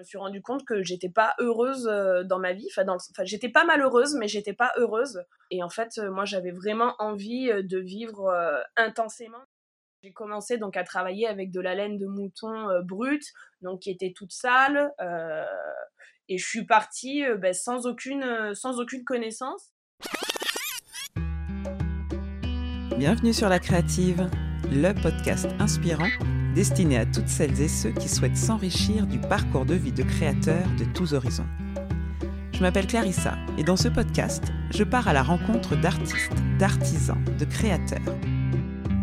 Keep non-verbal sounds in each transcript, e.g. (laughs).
me suis rendu compte que j'étais pas heureuse dans ma vie. Enfin, enfin j'étais pas malheureuse, mais j'étais pas heureuse. Et en fait, moi, j'avais vraiment envie de vivre intensément. J'ai commencé donc à travailler avec de la laine de mouton brute, donc qui était toute sale. et je suis partie ben, sans, aucune, sans aucune connaissance. Bienvenue sur La Créative, le podcast inspirant destiné à toutes celles et ceux qui souhaitent s'enrichir du parcours de vie de créateurs de tous horizons. Je m'appelle Clarissa et dans ce podcast, je pars à la rencontre d'artistes, d'artisans, de créateurs.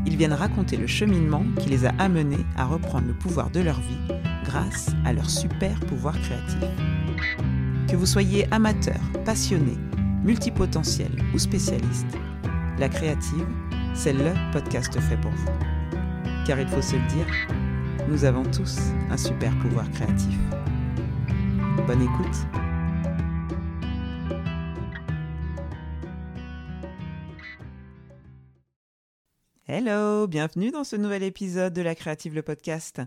Ils viennent raconter le cheminement qui les a amenés à reprendre le pouvoir de leur vie grâce à leur super pouvoir créatif. Que vous soyez amateur, passionné, multipotentiel ou spécialiste, La Créative, c'est le podcast fait pour vous car il faut se le dire, nous avons tous un super pouvoir créatif. Bonne écoute Hello, bienvenue dans ce nouvel épisode de La Créative le podcast.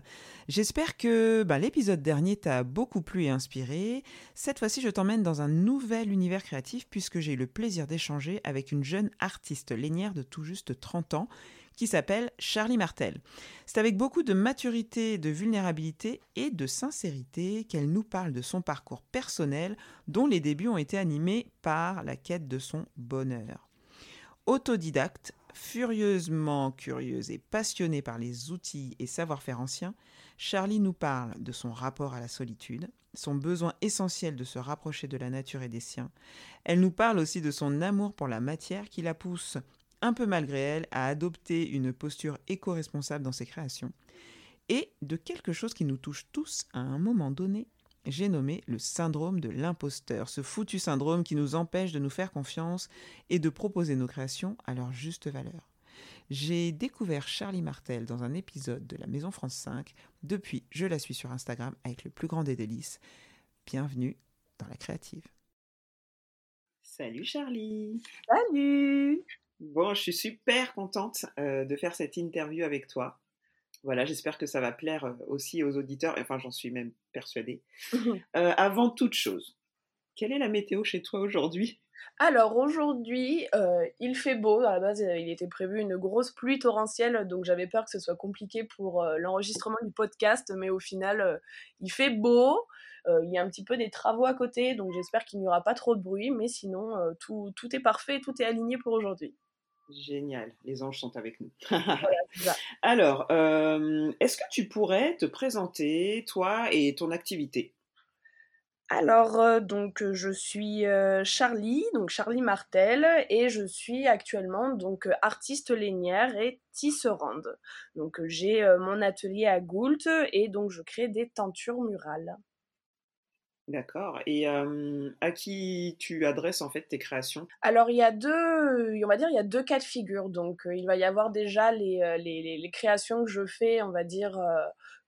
J'espère que bah, l'épisode dernier t'a beaucoup plu et inspiré. Cette fois-ci, je t'emmène dans un nouvel univers créatif puisque j'ai eu le plaisir d'échanger avec une jeune artiste lainière de tout juste 30 ans qui s'appelle Charlie Martel. C'est avec beaucoup de maturité, de vulnérabilité et de sincérité qu'elle nous parle de son parcours personnel dont les débuts ont été animés par la quête de son bonheur. Autodidacte, furieusement curieuse et passionnée par les outils et savoir-faire anciens, Charlie nous parle de son rapport à la solitude, son besoin essentiel de se rapprocher de la nature et des siens. Elle nous parle aussi de son amour pour la matière qui la pousse un peu malgré elle, à adopter une posture éco-responsable dans ses créations, et de quelque chose qui nous touche tous à un moment donné, j'ai nommé le syndrome de l'imposteur, ce foutu syndrome qui nous empêche de nous faire confiance et de proposer nos créations à leur juste valeur. J'ai découvert Charlie Martel dans un épisode de la Maison France 5. Depuis, je la suis sur Instagram avec le plus grand des délices. Bienvenue dans la créative. Salut Charlie. Salut. Bon, je suis super contente euh, de faire cette interview avec toi. Voilà, j'espère que ça va plaire euh, aussi aux auditeurs, enfin j'en suis même persuadée. (laughs) Euh, avant toute chose, quelle est la météo chez toi aujourd'hui? Alors aujourd'hui, il fait beau. À la base, il était prévu une grosse pluie torrentielle, donc j'avais peur que ce soit compliqué pour l'enregistrement du podcast, mais au final, il fait beau. il y a un petit peu des travaux à côté, donc j'espère qu'il n'y aura pas trop de bruit, mais sinon, tout, tout est parfait, tout est aligné pour aujourd'hui. Génial, les anges sont avec nous. (laughs) Alors, euh, est-ce que tu pourrais te présenter, toi et ton activité? Alors, euh, donc, je suis euh, Charlie, donc Charlie Martel, et je suis actuellement donc artiste lainière et tisserande. Donc, j'ai mon atelier à Goult et donc je crée des tentures murales. D'accord. Et à qui tu adresses en fait tes créations? Alors il y a deux, on va dire il y a deux cas de figure. Donc il va y avoir déjà les, les, les, créations que je fais, on va dire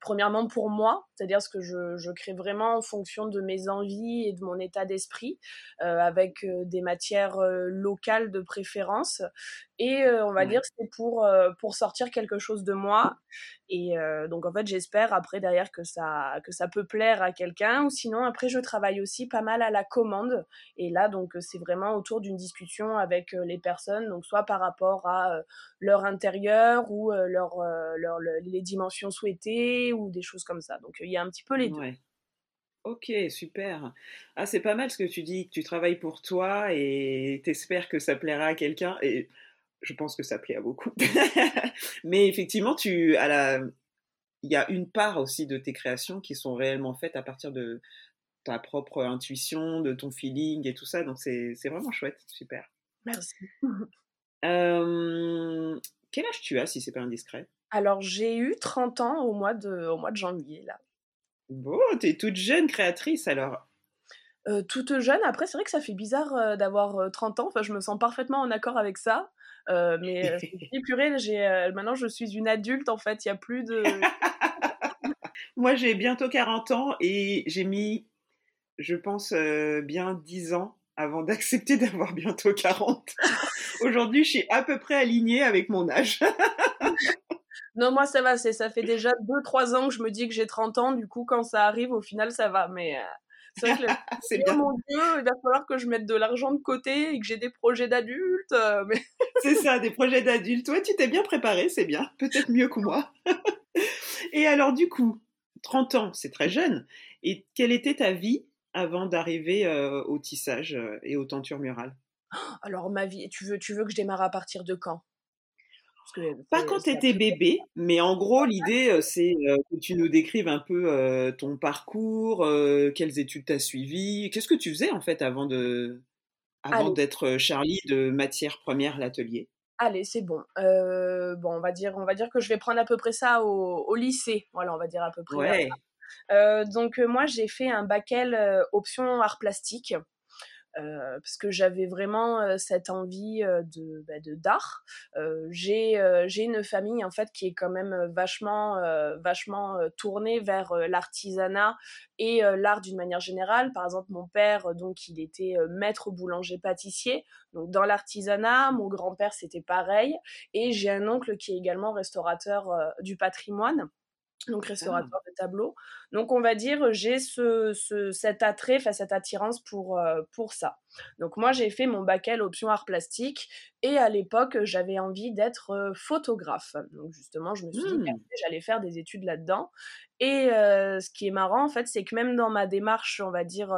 premièrement pour moi, c'est-à-dire ce que je, je, crée vraiment en fonction de mes envies et de mon état d'esprit, euh, avec des matières locales de préférence. Et on va dire c'est pour, pour sortir quelque chose de moi. Et donc en fait j'espère après derrière que ça, que ça peut plaire à quelqu'un. Ou sinon après je travaille aussi pas mal à la commande. Et là donc c'est vraiment autour d'une discussion avec les personnes, donc soit par rapport à leur intérieur ou leur, leur, les dimensions souhaitées ou des choses comme ça. Donc il y a un petit peu les deux. Ok, super. Ah, c'est pas mal ce que tu dis, que tu travailles pour toi et t'espères que ça plaira à quelqu'un. Et je pense que ça plaît à beaucoup. (laughs) Mais effectivement, tu, à la... il y a une part aussi de tes créations qui sont réellement faites à partir de ta propre intuition, de ton feeling et tout ça. Donc c'est vraiment chouette, super. Merci. Euh, quel âge tu as si c'est pas indiscret? Alors, j'ai eu 30 ans au mois de, au mois de janvier, là. Bon, t'es toute jeune créatrice, alors euh, toute jeune, après, c'est vrai que ça fait bizarre euh, d'avoir 30 euh, ans. Enfin, je me sens parfaitement en accord avec ça. mais purée, j'ai, maintenant, je suis une adulte, en fait. Il n'y a plus de... (laughs) Moi, j'ai bientôt 40 ans et j'ai mis, je pense, bien 10 ans avant d'accepter (laughs) d'avoir bientôt 40. Aujourd'hui, je suis à peu près alignée avec mon âge. (laughs) Non, moi ça va, ça fait déjà 2-3 ans que je me dis que j'ai 30 ans, du coup quand ça arrive, au final ça va. Mais c'est vrai que (laughs) c'est bien. mon Dieu, il va falloir que je mette de l'argent de côté et que j'ai des projets d'adultes. Mais... (laughs) c'est ça, des projets d'adultes. Toi, tu t'es bien préparé, c'est bien, peut-être mieux que moi. (laughs) et alors du coup, 30 ans, c'est très jeune. Et quelle était ta vie avant d'arriver au tissage et aux tentures murales? Alors ma vie, tu veux, tu veux que je démarre à partir de quand? Pas quand tu étais bébé, mais en gros, l'idée, c'est que tu nous décrives un peu ton parcours, quelles études tu as suivies, qu'est-ce que tu faisais en fait avant de avant d'être Charlie de matière première l'atelier? Allez, c'est bon. bon, on va dire, on va dire que je vais prendre à peu près ça au, lycée. Voilà, on va dire à peu près. donc moi, j'ai fait un bac L option art plastique. Euh, parce que j'avais vraiment euh, cette envie euh, de bah, d'art. j'ai j'ai une famille en fait qui est quand même vachement vachement tournée vers l'artisanat et l'art d'une manière générale. Par exemple, mon père donc il était maître boulanger pâtissier. Donc dans l'artisanat, mon grand-père c'était pareil et j'ai un oncle qui est également restaurateur du patrimoine donc restaurateur de tableaux. Donc on va dire j'ai ce, ce, cet attrait, enfin cette attirance pour, euh, pour ça. Donc moi j'ai fait mon bac L option art plastique et à l'époque j'avais envie d'être euh, photographe. Donc justement je me suis dit que mmh. j'allais faire des études là-dedans. Et euh, ce qui est marrant en fait c'est que même dans ma démarche on va dire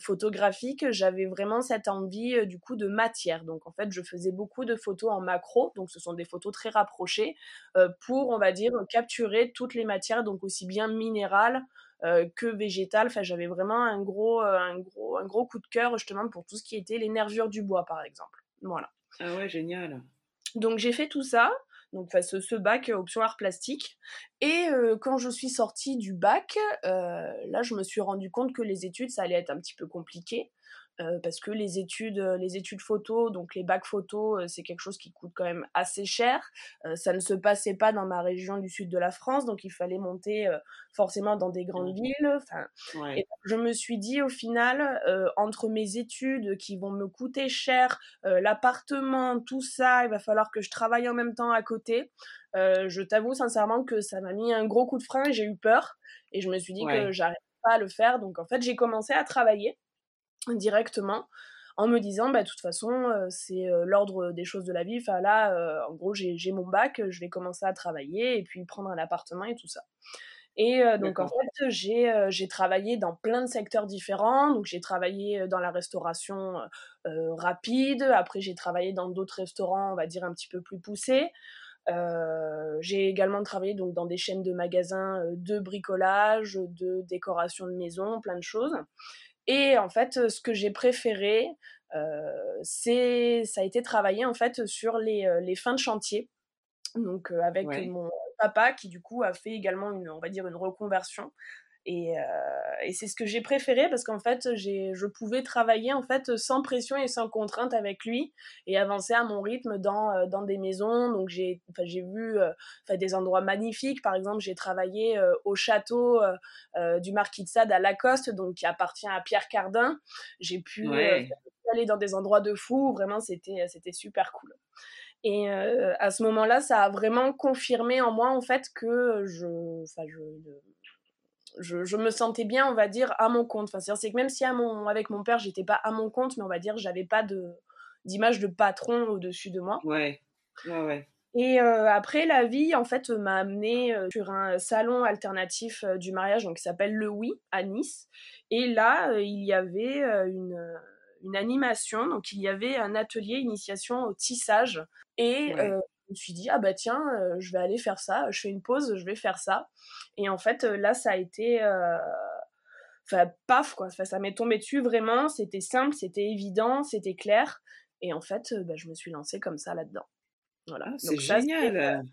photographique, j'avais vraiment cette envie euh, du coup de matière. Donc en fait, je faisais beaucoup de photos en macro, donc ce sont des photos très rapprochées euh, pour, on va dire, capturer toutes les matières, donc aussi bien minérales que végétales. Enfin, j'avais vraiment un gros, un gros, un gros coup de cœur justement pour tout ce qui était les nervures du bois, par exemple. Voilà. Ah ouais, génial. Donc j'ai fait tout ça donc ce, bac euh, option art plastique. Et euh, quand je suis sortie du bac, euh, là je me suis rendu compte que les études ça allait être un petit peu compliqué. Euh, parce que les études, euh, les études photo, donc les bacs photo, euh, c'est quelque chose qui coûte quand même assez cher. ça ne se passait pas dans ma région du sud de la France, donc il fallait monter forcément dans des grandes villes. Enfin, et je me suis dit au final, entre mes études qui vont me coûter cher, l'appartement, tout ça, il va falloir que je travaille en même temps à côté. je t'avoue sincèrement que ça m'a mis un gros coup de frein et j'ai eu peur. Et je me suis dit que j'arrivais pas à le faire. Donc en fait, j'ai commencé à travailler directement en me disant bah de toute façon euh, c'est euh, l'ordre des choses de la vie. Enfin là euh, en gros j'ai mon bac je vais commencer à travailler et puis prendre un appartement et tout ça. Et donc en fait j'ai travaillé dans plein de secteurs différents. Donc j'ai travaillé dans la restauration rapide. Après j'ai travaillé dans d'autres restaurants on va dire un petit peu plus poussés. J'ai également travaillé donc dans des chaînes de magasins de bricolage de décoration de maison plein de choses et en fait, ce que j'ai préféré, c'est ça a été travailler en fait sur les, les fins de chantier. Donc avec mon papa qui du coup a fait également une on va dire une reconversion et, euh, et c'est ce que j'ai préféré parce qu'en fait, je pouvais travailler en fait sans pression et sans contrainte avec lui et avancer à mon rythme dans, euh, dans des maisons. Donc j'ai enfin, vu euh, des endroits magnifiques. Par exemple, j'ai travaillé euh, au château du Marquis de Sade à Lacoste, donc qui appartient à Pierre Cardin. J'ai pu aller dans des endroits de fou. Vraiment, c'était c'était super cool. Et à ce moment-là, ça a vraiment confirmé en moi en fait que je, enfin, je je, me sentais bien, on va dire, à mon compte. Enfin, c'est que même si à mon, avec mon père, j'étais pas à mon compte, mais on va dire, j'avais pas de d'image de patron au-dessus de moi. Ouais, ouais, ouais. Et euh, après, la vie, en fait, m'a amené euh, sur un salon alternatif euh, du mariage, donc qui s'appelle Le Oui, à Nice. Et là, il y avait une, une animation, donc il y avait un atelier initiation au tissage. Et me suis dit, ah bah tiens, euh, je vais aller faire ça, je fais une pause, je vais faire ça. Et en fait, euh, là, ça a été. Euh, enfin, paf, quoi. ça m'est tombé dessus vraiment. C'était simple, c'était évident, c'était clair. Et en fait, bah, je me suis lancée comme ça là-dedans. Voilà. Ah, c'est génial.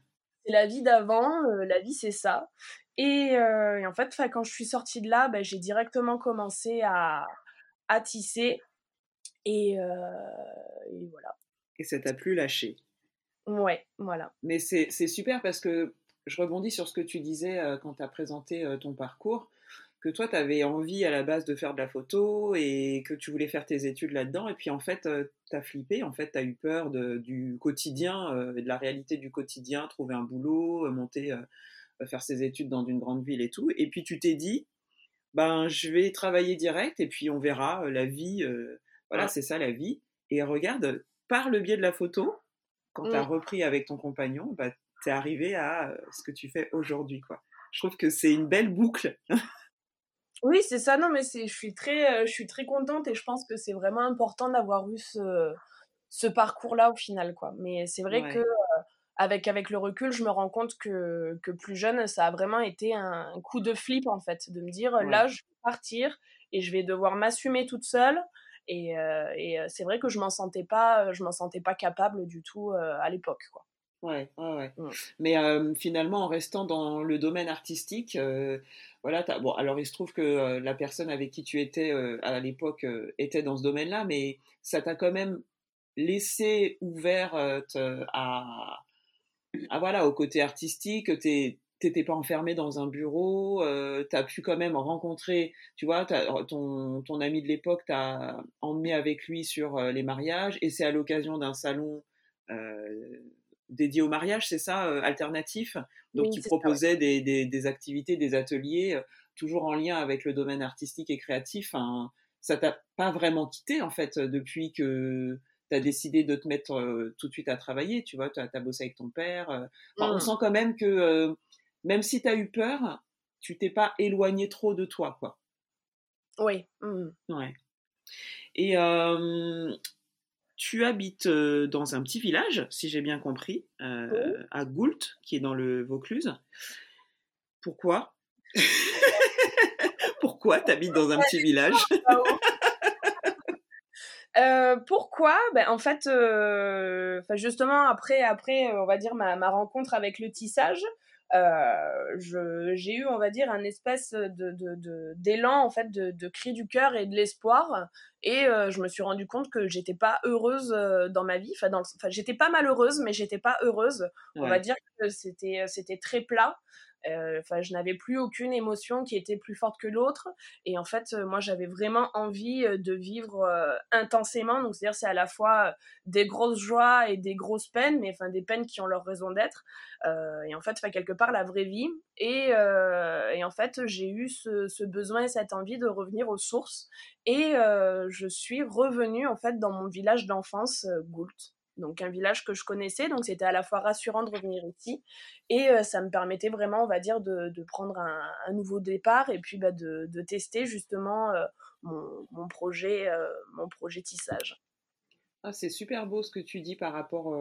C'est la vie d'avant, la vie c'est ça. Et, en fait, quand je suis sortie de là, bah, j'ai directement commencé à, à tisser. Et, et voilà. Et ça t'a plus lâché Ouais, voilà. Mais c'est super parce que je rebondis sur ce que tu disais euh, quand tu as présenté euh, ton parcours, que toi, tu avais envie à la base de faire de la photo et que tu voulais faire tes études là-dedans. Et puis en fait, tu as flippé, en fait, tu as eu peur de, du quotidien, de la réalité du quotidien, trouver un boulot, monter, faire ses études dans une grande ville et tout. Et puis tu t'es dit, ben, je vais travailler direct et puis on verra la vie. voilà, c'est ça la vie. Et regarde, par le biais de la photo, quand tu as mmh. repris avec ton compagnon, bah, tu es arrivé à ce que tu fais aujourd'hui. quoi. Je trouve que c'est une belle boucle. oui, c'est ça. Non, mais je suis, très, je suis très contente et je pense que c'est vraiment important d'avoir eu ce, ce parcours-là au final. quoi. Mais c'est vrai que avec, avec le recul, je me rends compte que, que plus jeune, ça a vraiment été un, coup de flip en fait, de me dire là, je vais partir et je vais devoir m'assumer toute seule. Et, euh, et c'est vrai que je m'en sentais pas, je m'en sentais pas capable du tout à l'époque, quoi. Ouais, ouais, ouais. Mmh. Mais finalement, en restant dans le domaine artistique, voilà, bon, alors il se trouve que la personne avec qui tu étais à l'époque était dans ce domaine-là, mais ça t'a quand même laissé ouvert à, à, voilà, au côté artistique. T'es t'étais pas enfermé dans un bureau, euh, tu as pu quand même rencontrer, tu vois, ton, ton ami de l'époque t'a emmené avec lui sur euh, les mariages, et c'est à l'occasion d'un salon euh, dédié au mariage, c'est ça, euh, alternatif? Donc tu proposais des, des, des, activités, des ateliers, euh, toujours en lien avec le domaine artistique et créatif. Hein. Ça t'a pas vraiment quitté, en fait, depuis que tu as décidé de te mettre tout de suite à travailler, tu vois, tu as, bossé avec ton père. On mmh. sent quand même que même si tu as eu peur, tu t'es pas éloigné trop de toi, quoi. Oui. Mmh. Ouais. Et tu habites dans un petit village, si j'ai bien compris, à Goult, qui est dans le Vaucluse. Pourquoi? (laughs) Pourquoi tu habites dans un petit village? (laughs) Euh, pourquoi? Ben, En fait, euh, justement, après, après, on va dire, ma, ma rencontre avec le tissage, euh, j'ai eu, on va dire, un espèce de, de, d'élan en fait de, de cri du cœur et de l'espoir. Et euh, je me suis rendu compte que j'étais pas heureuse euh, dans ma vie. Enfin, j'étais pas malheureuse, mais j'étais pas heureuse. On va dire que c'était, c'était très plat. Euh, enfin, je n'avais plus aucune émotion qui était plus forte que l'autre. Et en fait, euh, moi, j'avais vraiment envie euh, de vivre intensément. Donc, c'est-à-dire, c'est à la fois des grosses joies et des grosses peines, mais enfin, des peines qui ont leur raison d'être. et en fait, quelque part, la vraie vie. Et, en fait, j'ai eu ce, ce, besoin et cette envie de revenir aux sources. Et je suis revenue, en fait, dans mon village d'enfance, Goult donc un village que je connaissais, donc c'était à la fois rassurant de revenir ici et euh, ça me permettait vraiment, on va dire, de, prendre un, nouveau départ et puis bah, de, tester justement euh, mon, projet, euh, mon projet tissage. Ah, c'est super beau ce que tu dis par rapport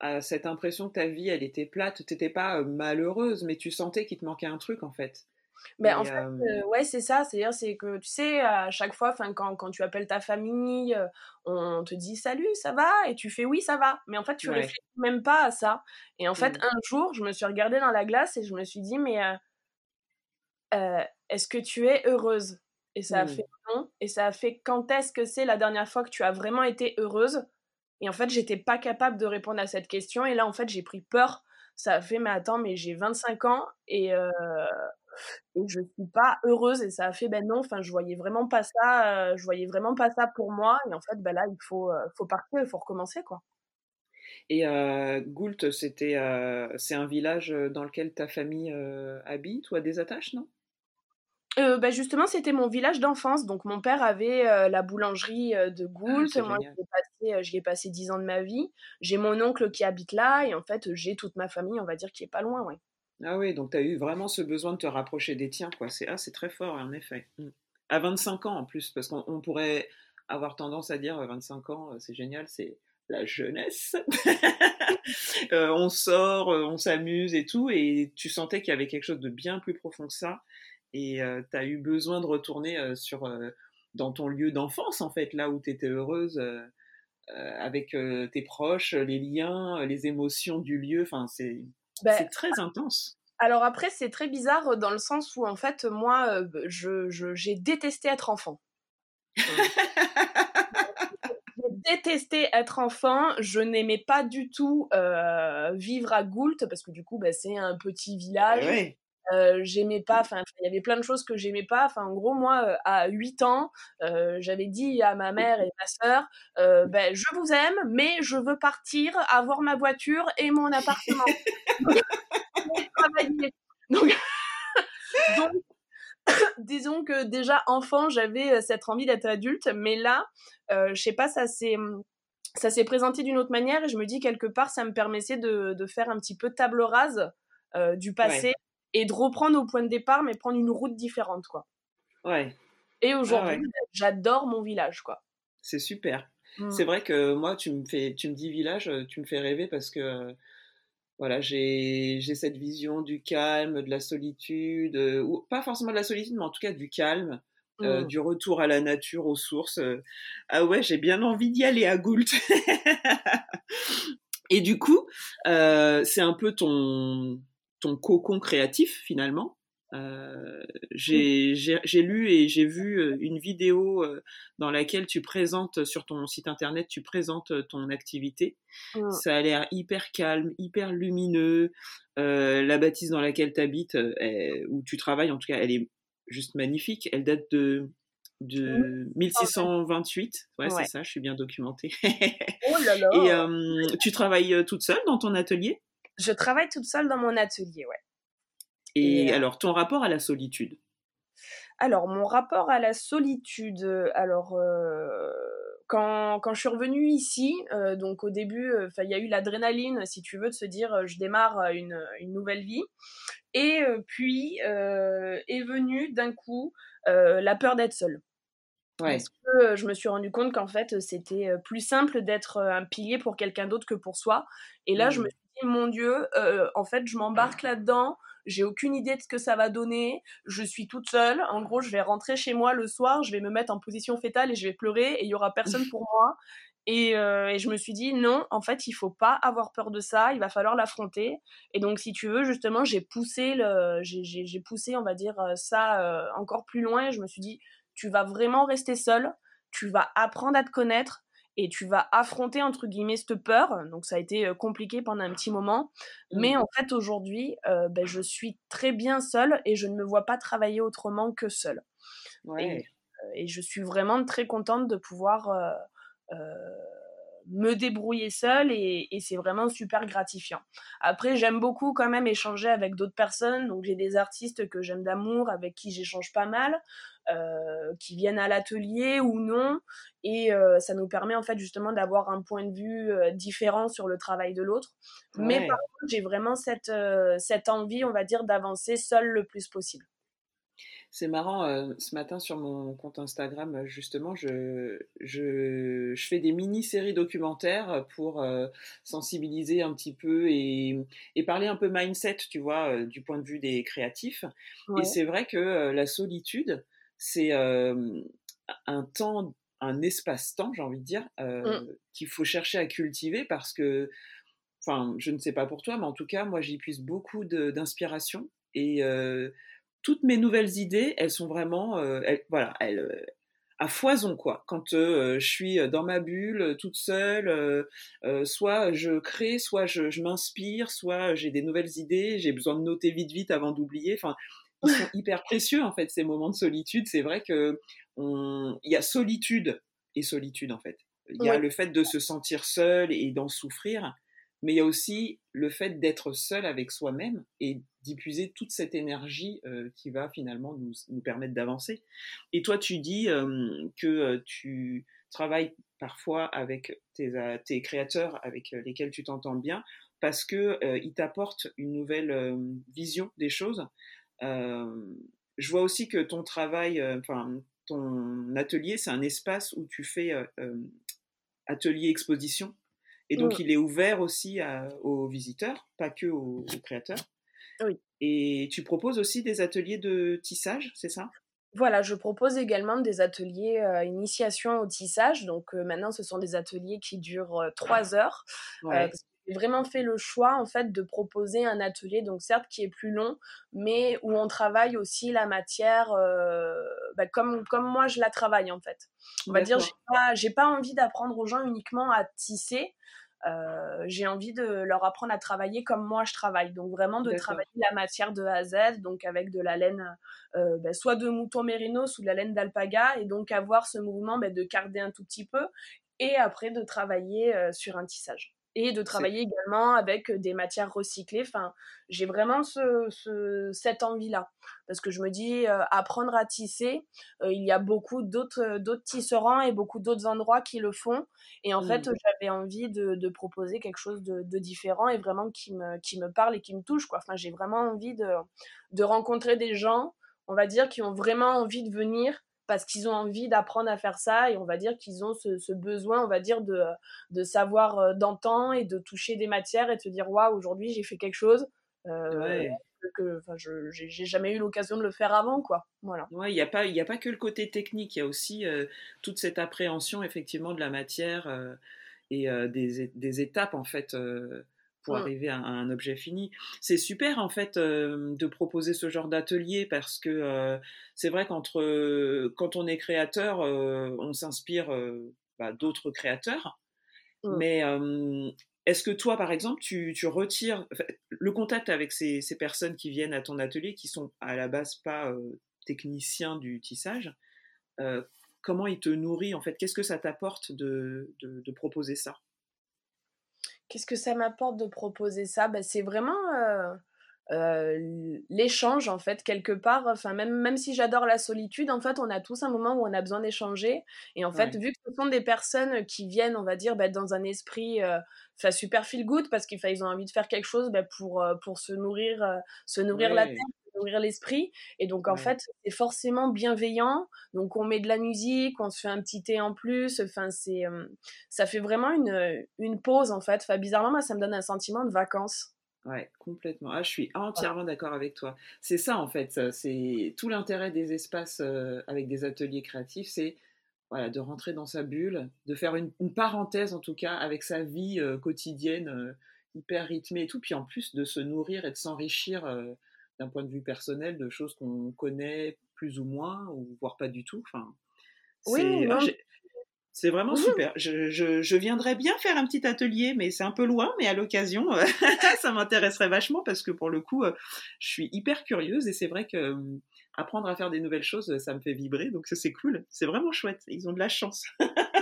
à cette impression que ta vie, elle était plate. Tu n'étais pas malheureuse, mais tu sentais qu'il te manquait un truc en fait. Ben, en fait, euh, ouais, c'est ça. C'est-à-dire, c'est que tu sais, à chaque fois, quand, quand tu appelles ta famille, on te dit salut, ça va? Et tu fais oui, ça va. Mais en fait, tu réfléchis même pas à ça. Et en fait, mmh. un jour, je me suis regardée dans la glace et je me suis dit, mais euh, est-ce que tu es heureuse? Et ça a mmh. fait non. Et ça a fait quand est-ce que c'est la dernière fois que tu as vraiment été heureuse? Et en fait, j'étais pas capable de répondre à cette question. Et là, en fait, j'ai pris peur. Ça a fait, mais attends, mais j'ai 25 ans et et je suis pas heureuse et ça a fait ben non enfin je voyais vraiment pas ça euh, je voyais vraiment pas ça pour moi et en fait ben là il faut euh, faut partir il faut recommencer quoi et euh, Goult c'était c'est un village dans lequel ta famille habite ou a des attaches non? Ben justement, c'était mon village d'enfance. Donc, mon père avait la boulangerie de ah, Goult. Moi, j'y ai, passé dix ans de ma vie. J'ai mon oncle qui habite là. Et en fait, j'ai toute ma famille, on va dire, qui est pas loin. Ouais. Ah oui, donc tu as eu vraiment ce besoin de te rapprocher des tiens, quoi. C'est ah, très fort, en effet. Mmh. À 25 ans en plus, parce qu'on pourrait avoir tendance à dire 25 ans, c'est génial, c'est la jeunesse. (laughs) Euh, on sort, euh, on s'amuse et tout, et tu sentais qu'il y avait quelque chose de bien plus profond que ça, et euh, tu as eu besoin de retourner sur, dans ton lieu d'enfance, en fait, là où tu étais heureuse. avec tes proches, les liens, les émotions du lieu, enfin c'est bah, c'est très intense. Alors après, c'est très bizarre dans le sens où en fait, moi, je, j'ai détesté être enfant. j'ai détesté être enfant. Je n'aimais pas du tout vivre à Goult parce que du coup, bah, c'est un petit village. J'aimais pas, enfin, il y avait plein de choses que j'aimais pas. Enfin, en gros, moi, à 8 ans, j'avais dit à ma mère et ma sœur, ben, je vous aime, mais je veux partir, avoir ma voiture et mon appartement. (laughs) donc, (laughs) donc (coughs) disons que déjà enfant, j'avais cette envie d'être adulte, mais là, euh, je sais pas, ça s'est ça s'est présenté d'une autre manière et je me dis quelque part, ça me permettait de, de faire un petit peu table rase euh, du passé et de reprendre au point de départ, mais prendre une route différente, quoi. Ouais. Et aujourd'hui, j'adore mon village, quoi. C'est super. Mmh. C'est vrai que moi, tu me fais, tu me dis village, tu me fais rêver parce que voilà, j'ai cette vision du calme, de la solitude, euh, ou pas forcément de la solitude, mais en tout cas du calme, euh, mmh. du retour à la nature, aux sources. Euh. Ah ouais, j'ai bien envie d'y aller à Goult. (laughs) et du coup, c'est un peu ton, ton cocon créatif finalement. Euh, j'ai lu et j'ai vu euh, une vidéo euh, dans laquelle tu présentes sur ton site internet, tu présentes ton activité. Ça a l'air hyper calme, hyper lumineux. la bâtisse dans laquelle tu habites, où tu travailles, en tout cas, elle est juste magnifique. Elle date de, de 1628. Ouais, c'est ça, je suis bien documentée. oh là là. (laughs) Et tu travailles toute seule dans ton atelier? Je travaille toute seule dans mon atelier, ouais. Et, alors, ton rapport à la solitude? Alors, mon rapport à la solitude, alors, quand, quand, je suis revenue ici, donc au début, il y a eu l'adrénaline, si tu veux, de se dire, je démarre une, une nouvelle vie. Et puis est venue d'un coup la peur d'être seule. Parce que je me suis rendu compte qu'en fait, c'était plus simple d'être un pilier pour quelqu'un d'autre que pour soi. Et là, je me mmh. suis mon Dieu, en fait, je m'embarque là-dedans j'ai aucune idée de ce que ça va donner, je suis toute seule, en gros je vais rentrer chez moi le soir, je vais me mettre en position fétale et je vais pleurer et il y aura personne pour moi. Et, euh, et, je me suis dit non, en fait, il faut pas avoir peur de ça, il va falloir l'affronter. Et donc, si tu veux, justement, j'ai poussé le, j'ai poussé, on va dire euh, ça euh, encore plus loin. Je me suis dit, tu vas vraiment rester seule, tu vas apprendre à te connaître, et tu vas affronter entre guillemets cette peur. Donc ça a été euh, compliqué pendant un petit moment, mais en fait aujourd'hui, euh, ben, je suis très bien seule et je ne me vois pas travailler autrement que seule. Et, euh, et, je suis vraiment très contente de pouvoir me débrouiller seule et, et c'est vraiment super gratifiant. Après, j'aime beaucoup quand même échanger avec d'autres personnes. Donc j'ai des artistes que j'aime d'amour, avec qui j'échange pas mal. Euh, qui viennent à l'atelier ou non. Et euh, ça nous permet en fait justement d'avoir un point de vue euh, différent sur le travail de l'autre. Mais par contre, j'ai vraiment cette, cette envie, on va dire, d'avancer seul le plus possible. C'est marrant, ce matin sur mon compte Instagram, justement, je, je, je fais des mini-séries documentaires pour sensibiliser un petit peu et, et, parler un peu mindset, tu vois, du point de vue des créatifs. Et c'est vrai que la solitude, c'est un temps, un espace-temps, j'ai envie de dire, mmh. qu'il faut chercher à cultiver parce que, enfin, je ne sais pas pour toi, mais en tout cas, moi, j'y puise beaucoup d'inspiration et toutes mes nouvelles idées, elles sont vraiment, voilà, elles, à foison quoi. Quand je suis dans ma bulle, toute seule, soit je crée, soit je, je m'inspire, soit j'ai des nouvelles idées, j'ai besoin de noter vite vite avant d'oublier. Enfin, ils sont (laughs) hyper précieux en fait ces moments de solitude. C'est vrai que il y a solitude et solitude en fait. Il y a le fait de se sentir seul et d'en souffrir, mais il y a aussi le fait d'être seul avec soi-même et diffuser toute cette énergie euh, qui va finalement nous, nous permettre d'avancer. Et toi, tu dis euh, que euh, tu travailles parfois avec tes, créateurs avec lesquels tu t'entends bien parce que ils t'apportent une nouvelle vision des choses je vois aussi que ton travail, enfin ton atelier, c'est un espace où tu fais atelier exposition. Et donc, mmh. il est ouvert aussi aux visiteurs, pas que aux, créateurs. Oui. Et tu proposes aussi des ateliers de tissage, c'est ça? Voilà, je propose également des ateliers initiation au tissage. Donc maintenant, ce sont des ateliers qui durent trois heures. Ouais j'ai vraiment fait le choix en fait de proposer un atelier donc certes qui est plus long mais où on travaille aussi la matière euh, bah, comme comme moi je la travaille en fait. On va dire j'ai pas j'ai pas envie d'apprendre aux gens uniquement à tisser j'ai envie de leur apprendre à travailler comme moi je travaille. Donc vraiment de travailler la matière de A à Z, donc avec de la laine ben, soit de mouton mérinos ou de la laine d'alpaga, et donc avoir ce mouvement ben, de carder un tout petit peu, et après de travailler sur un tissage et de travailler également avec des matières recyclées. Enfin, j'ai vraiment ce, cette envie-là. Parce que je me dis, apprendre à tisser, il y a beaucoup d'autres, d'autres tisserands et beaucoup d'autres endroits qui le font. Et en fait, mmh. j'avais envie de, proposer quelque chose de, différent et vraiment qui me, qui me parle et qui me touche. Quoi. Enfin, j'ai vraiment envie de, de rencontrer des gens, on va dire, qui ont vraiment envie de venir parce qu'ils ont envie d'apprendre à faire ça et on va dire qu'ils ont ce, besoin, on va dire, de, de savoir euh, d'antan et de toucher des matières et de se dire, waouh, aujourd'hui j'ai fait quelque chose. Euh, que je j'ai jamais eu l'occasion de le faire avant quoi voilà ouais il n'y a pas il a pas que le côté technique il y a aussi euh, toute cette appréhension effectivement de la matière et des, des, étapes en fait pour mmh. arriver à, un objet fini. C'est super en fait euh, de proposer ce genre d'atelier parce que euh, c'est vrai qu'entre euh, quand on est créateur, on s'inspire bah, d'autres créateurs. Mmh. Mais est-ce que toi, par exemple, tu, retires le contact avec ces, personnes qui viennent à ton atelier, qui sont à la base pas techniciens du tissage Comment ils te nourrissent en fait? Qu'est-ce que ça t'apporte de proposer ça? Qu'est-ce que ça m'apporte de proposer ça? Bah, C'est vraiment euh, euh, l'échange, en fait, quelque part. Enfin, même, même si j'adore la solitude, en fait, on a tous un moment où on a besoin d'échanger. Et en fait, vu que ce sont des personnes qui viennent, on va dire, bah, dans un esprit euh, super feel good, parce qu'ils ont envie de faire quelque chose bah, pour, pour se nourrir, se nourrir la tête, ouvrir l'esprit. Et donc, en fait, c'est forcément bienveillant. Donc, on met de la musique, on se fait un petit thé en plus. Enfin, c'est, ça fait vraiment une, une pause, en fait. Enfin, bizarrement, moi, ça me donne un sentiment de vacances. Ouais, complètement. Ah, je suis entièrement d'accord avec toi. C'est ça, en fait. C'est tout l'intérêt des espaces avec des ateliers créatifs, c'est voilà, de rentrer dans sa bulle, de faire une, parenthèse, en tout cas, avec sa vie quotidienne hyper rythmée et tout, puis en plus de se nourrir et de s'enrichir d'un point de vue personnel de choses qu'on connaît plus ou moins, ou voire pas du tout. Enfin, oui, c'est vraiment super. Je, je, viendrais bien faire un petit atelier, mais c'est un peu loin, mais à l'occasion, (laughs) ça m'intéresserait vachement parce que pour le coup, euh, je suis hyper curieuse et c'est vrai que euh, apprendre à faire des nouvelles choses, ça me fait vibrer, donc c'est cool. C'est vraiment chouette. Ils ont de la chance. (laughs)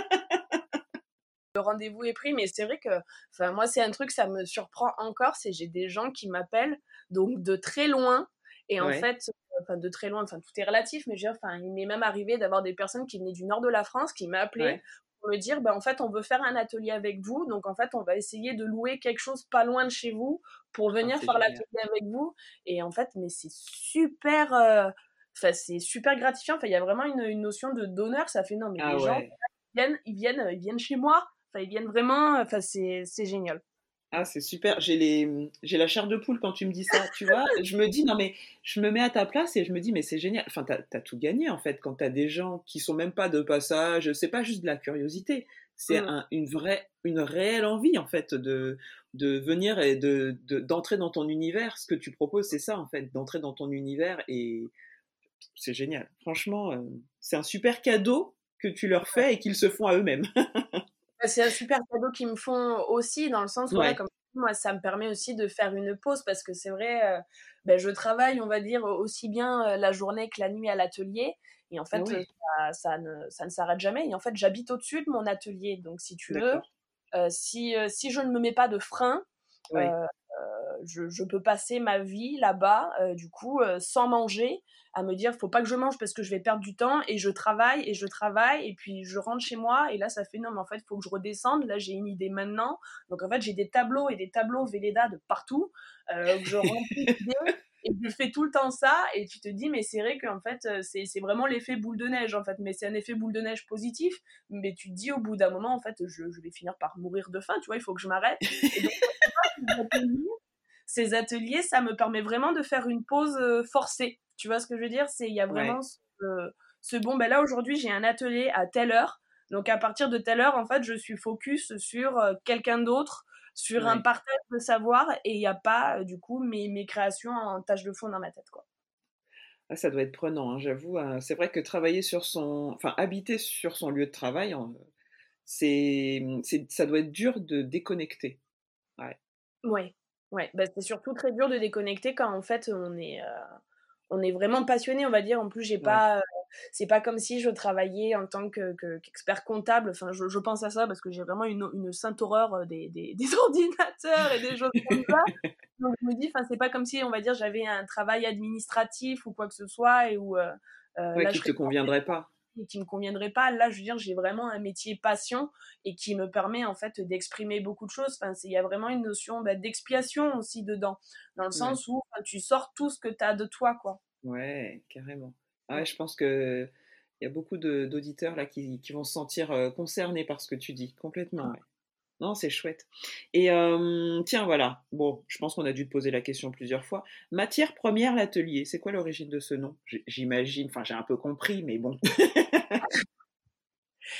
le rendez-vous est pris, mais c'est vrai que, enfin, moi, c'est un truc, ça me surprend encore, c'est j'ai des gens qui m'appellent, donc de très loin, et en fait, enfin, de très loin, enfin, tout est relatif, mais je enfin, il m'est même arrivé d'avoir des personnes qui venaient du nord de la France qui m'appelaient pour me dire, ben, en fait, on veut faire un atelier avec vous, donc en fait, on va essayer de louer quelque chose pas loin de chez vous pour ah, venir faire l'atelier avec vous, et en fait, mais c'est super, euh, enfin, c'est super gratifiant, enfin, il y a vraiment une, une notion de donneur, ça fait, non, mais ah les gens, viennent, ils viennent, ils viennent chez moi, Enfin, ils viennent vraiment. Enfin, c'est génial. Ah, c'est super. J'ai les, j'ai la chair de poule quand tu me dis ça. Tu vois, (laughs) je me dis non mais je me mets à ta place et je me dis mais c'est génial. Enfin, t'as as tout gagné en fait quand t'as des gens qui sont même pas de passage. C'est pas juste de la curiosité. C'est mm. une vraie, une réelle envie en fait de de venir et de d'entrer dans ton univers. Ce que tu proposes, c'est ça en fait, d'entrer dans ton univers et c'est génial. Franchement, euh, c'est un super cadeau que tu leur fais et qu'ils se font à eux-mêmes. (laughs) Bah, c'est un super cadeau qu'ils me font aussi, dans le sens où, comme moi, ça me permet aussi de faire une pause parce que c'est vrai, euh, ben, je travaille, on va dire, aussi bien euh, la journée que la nuit à l'atelier. Et en fait, ça, ne, ça ne s'arrête jamais. Et en fait, j'habite au-dessus de mon atelier. Donc, si tu veux, euh, si, si je ne me mets pas de frein, je, je, peux passer ma vie là-bas, du coup, sans manger, à me dire faut pas que je mange parce que je vais perdre du temps et je travaille et je travaille et puis je rentre chez moi et là ça fait non mais en fait il faut que je redescende. Là j'ai une idée maintenant. Donc en fait j'ai des tableaux et des tableaux Véleda de partout euh, que je remplis (laughs) et je fais tout le temps ça et tu te dis mais c'est vrai qu'en fait euh, c'est vraiment l'effet boule de neige en fait. Mais c'est un effet boule de neige positif. Mais tu te dis au bout d'un moment en fait je, je, vais finir par mourir de faim tu vois il faut que je m'arrête ces ateliers ça me permet vraiment de faire une pause euh, forcée tu vois ce que je veux dire? C'est il y a vraiment ce, bon ben là aujourd'hui j'ai un atelier à telle heure. Donc à partir de telle heure en fait, je suis focus sur euh, quelqu'un d'autre, sur un partage de savoir et il n'y a pas euh, du coup mes, mes créations en tâche de fond dans ma tête quoi. Ah, ça doit être prenant, hein, j'avoue. Hein. C'est vrai que travailler sur son, enfin habiter sur son lieu de travail, c'est, ça doit être dur de déconnecter. Ouais. Ouais, ouais. Bah, c'est surtout très dur de déconnecter quand en fait on est, on est vraiment passionné, on va dire. En plus, j'ai pas, c'est pas comme si je travaillais en tant que, qu'expert comptable. Enfin, je, je, pense à ça parce que j'ai vraiment une, une sainte horreur des, des, (laughs) des, ordinateurs et des choses comme ça. Donc je me dis, enfin, c'est pas comme si, on va dire, j'avais un travail administratif ou quoi que ce soit et où. Euh, euh qui te conviendrait pas qui me conviendrait pas. Là, je veux dire, j'ai vraiment un métier passion et qui me permet en fait d'exprimer beaucoup de choses. Enfin, il y a vraiment une notion bah, d'expiation aussi dedans, dans le sens où tu sors tout ce que tu as de toi, quoi. Ouais, carrément. Ah ouais, je pense que il y a beaucoup d'auditeurs là qui, qui, vont se sentir concernés par ce que tu dis, complètement. Ouais. Non, c'est chouette. Et tiens, voilà. Bon, je pense qu'on a dû te poser la question plusieurs fois. Matière première, l'atelier, c'est quoi l'origine de ce nom? J'imagine, enfin j'ai un peu compris, mais bon. (laughs)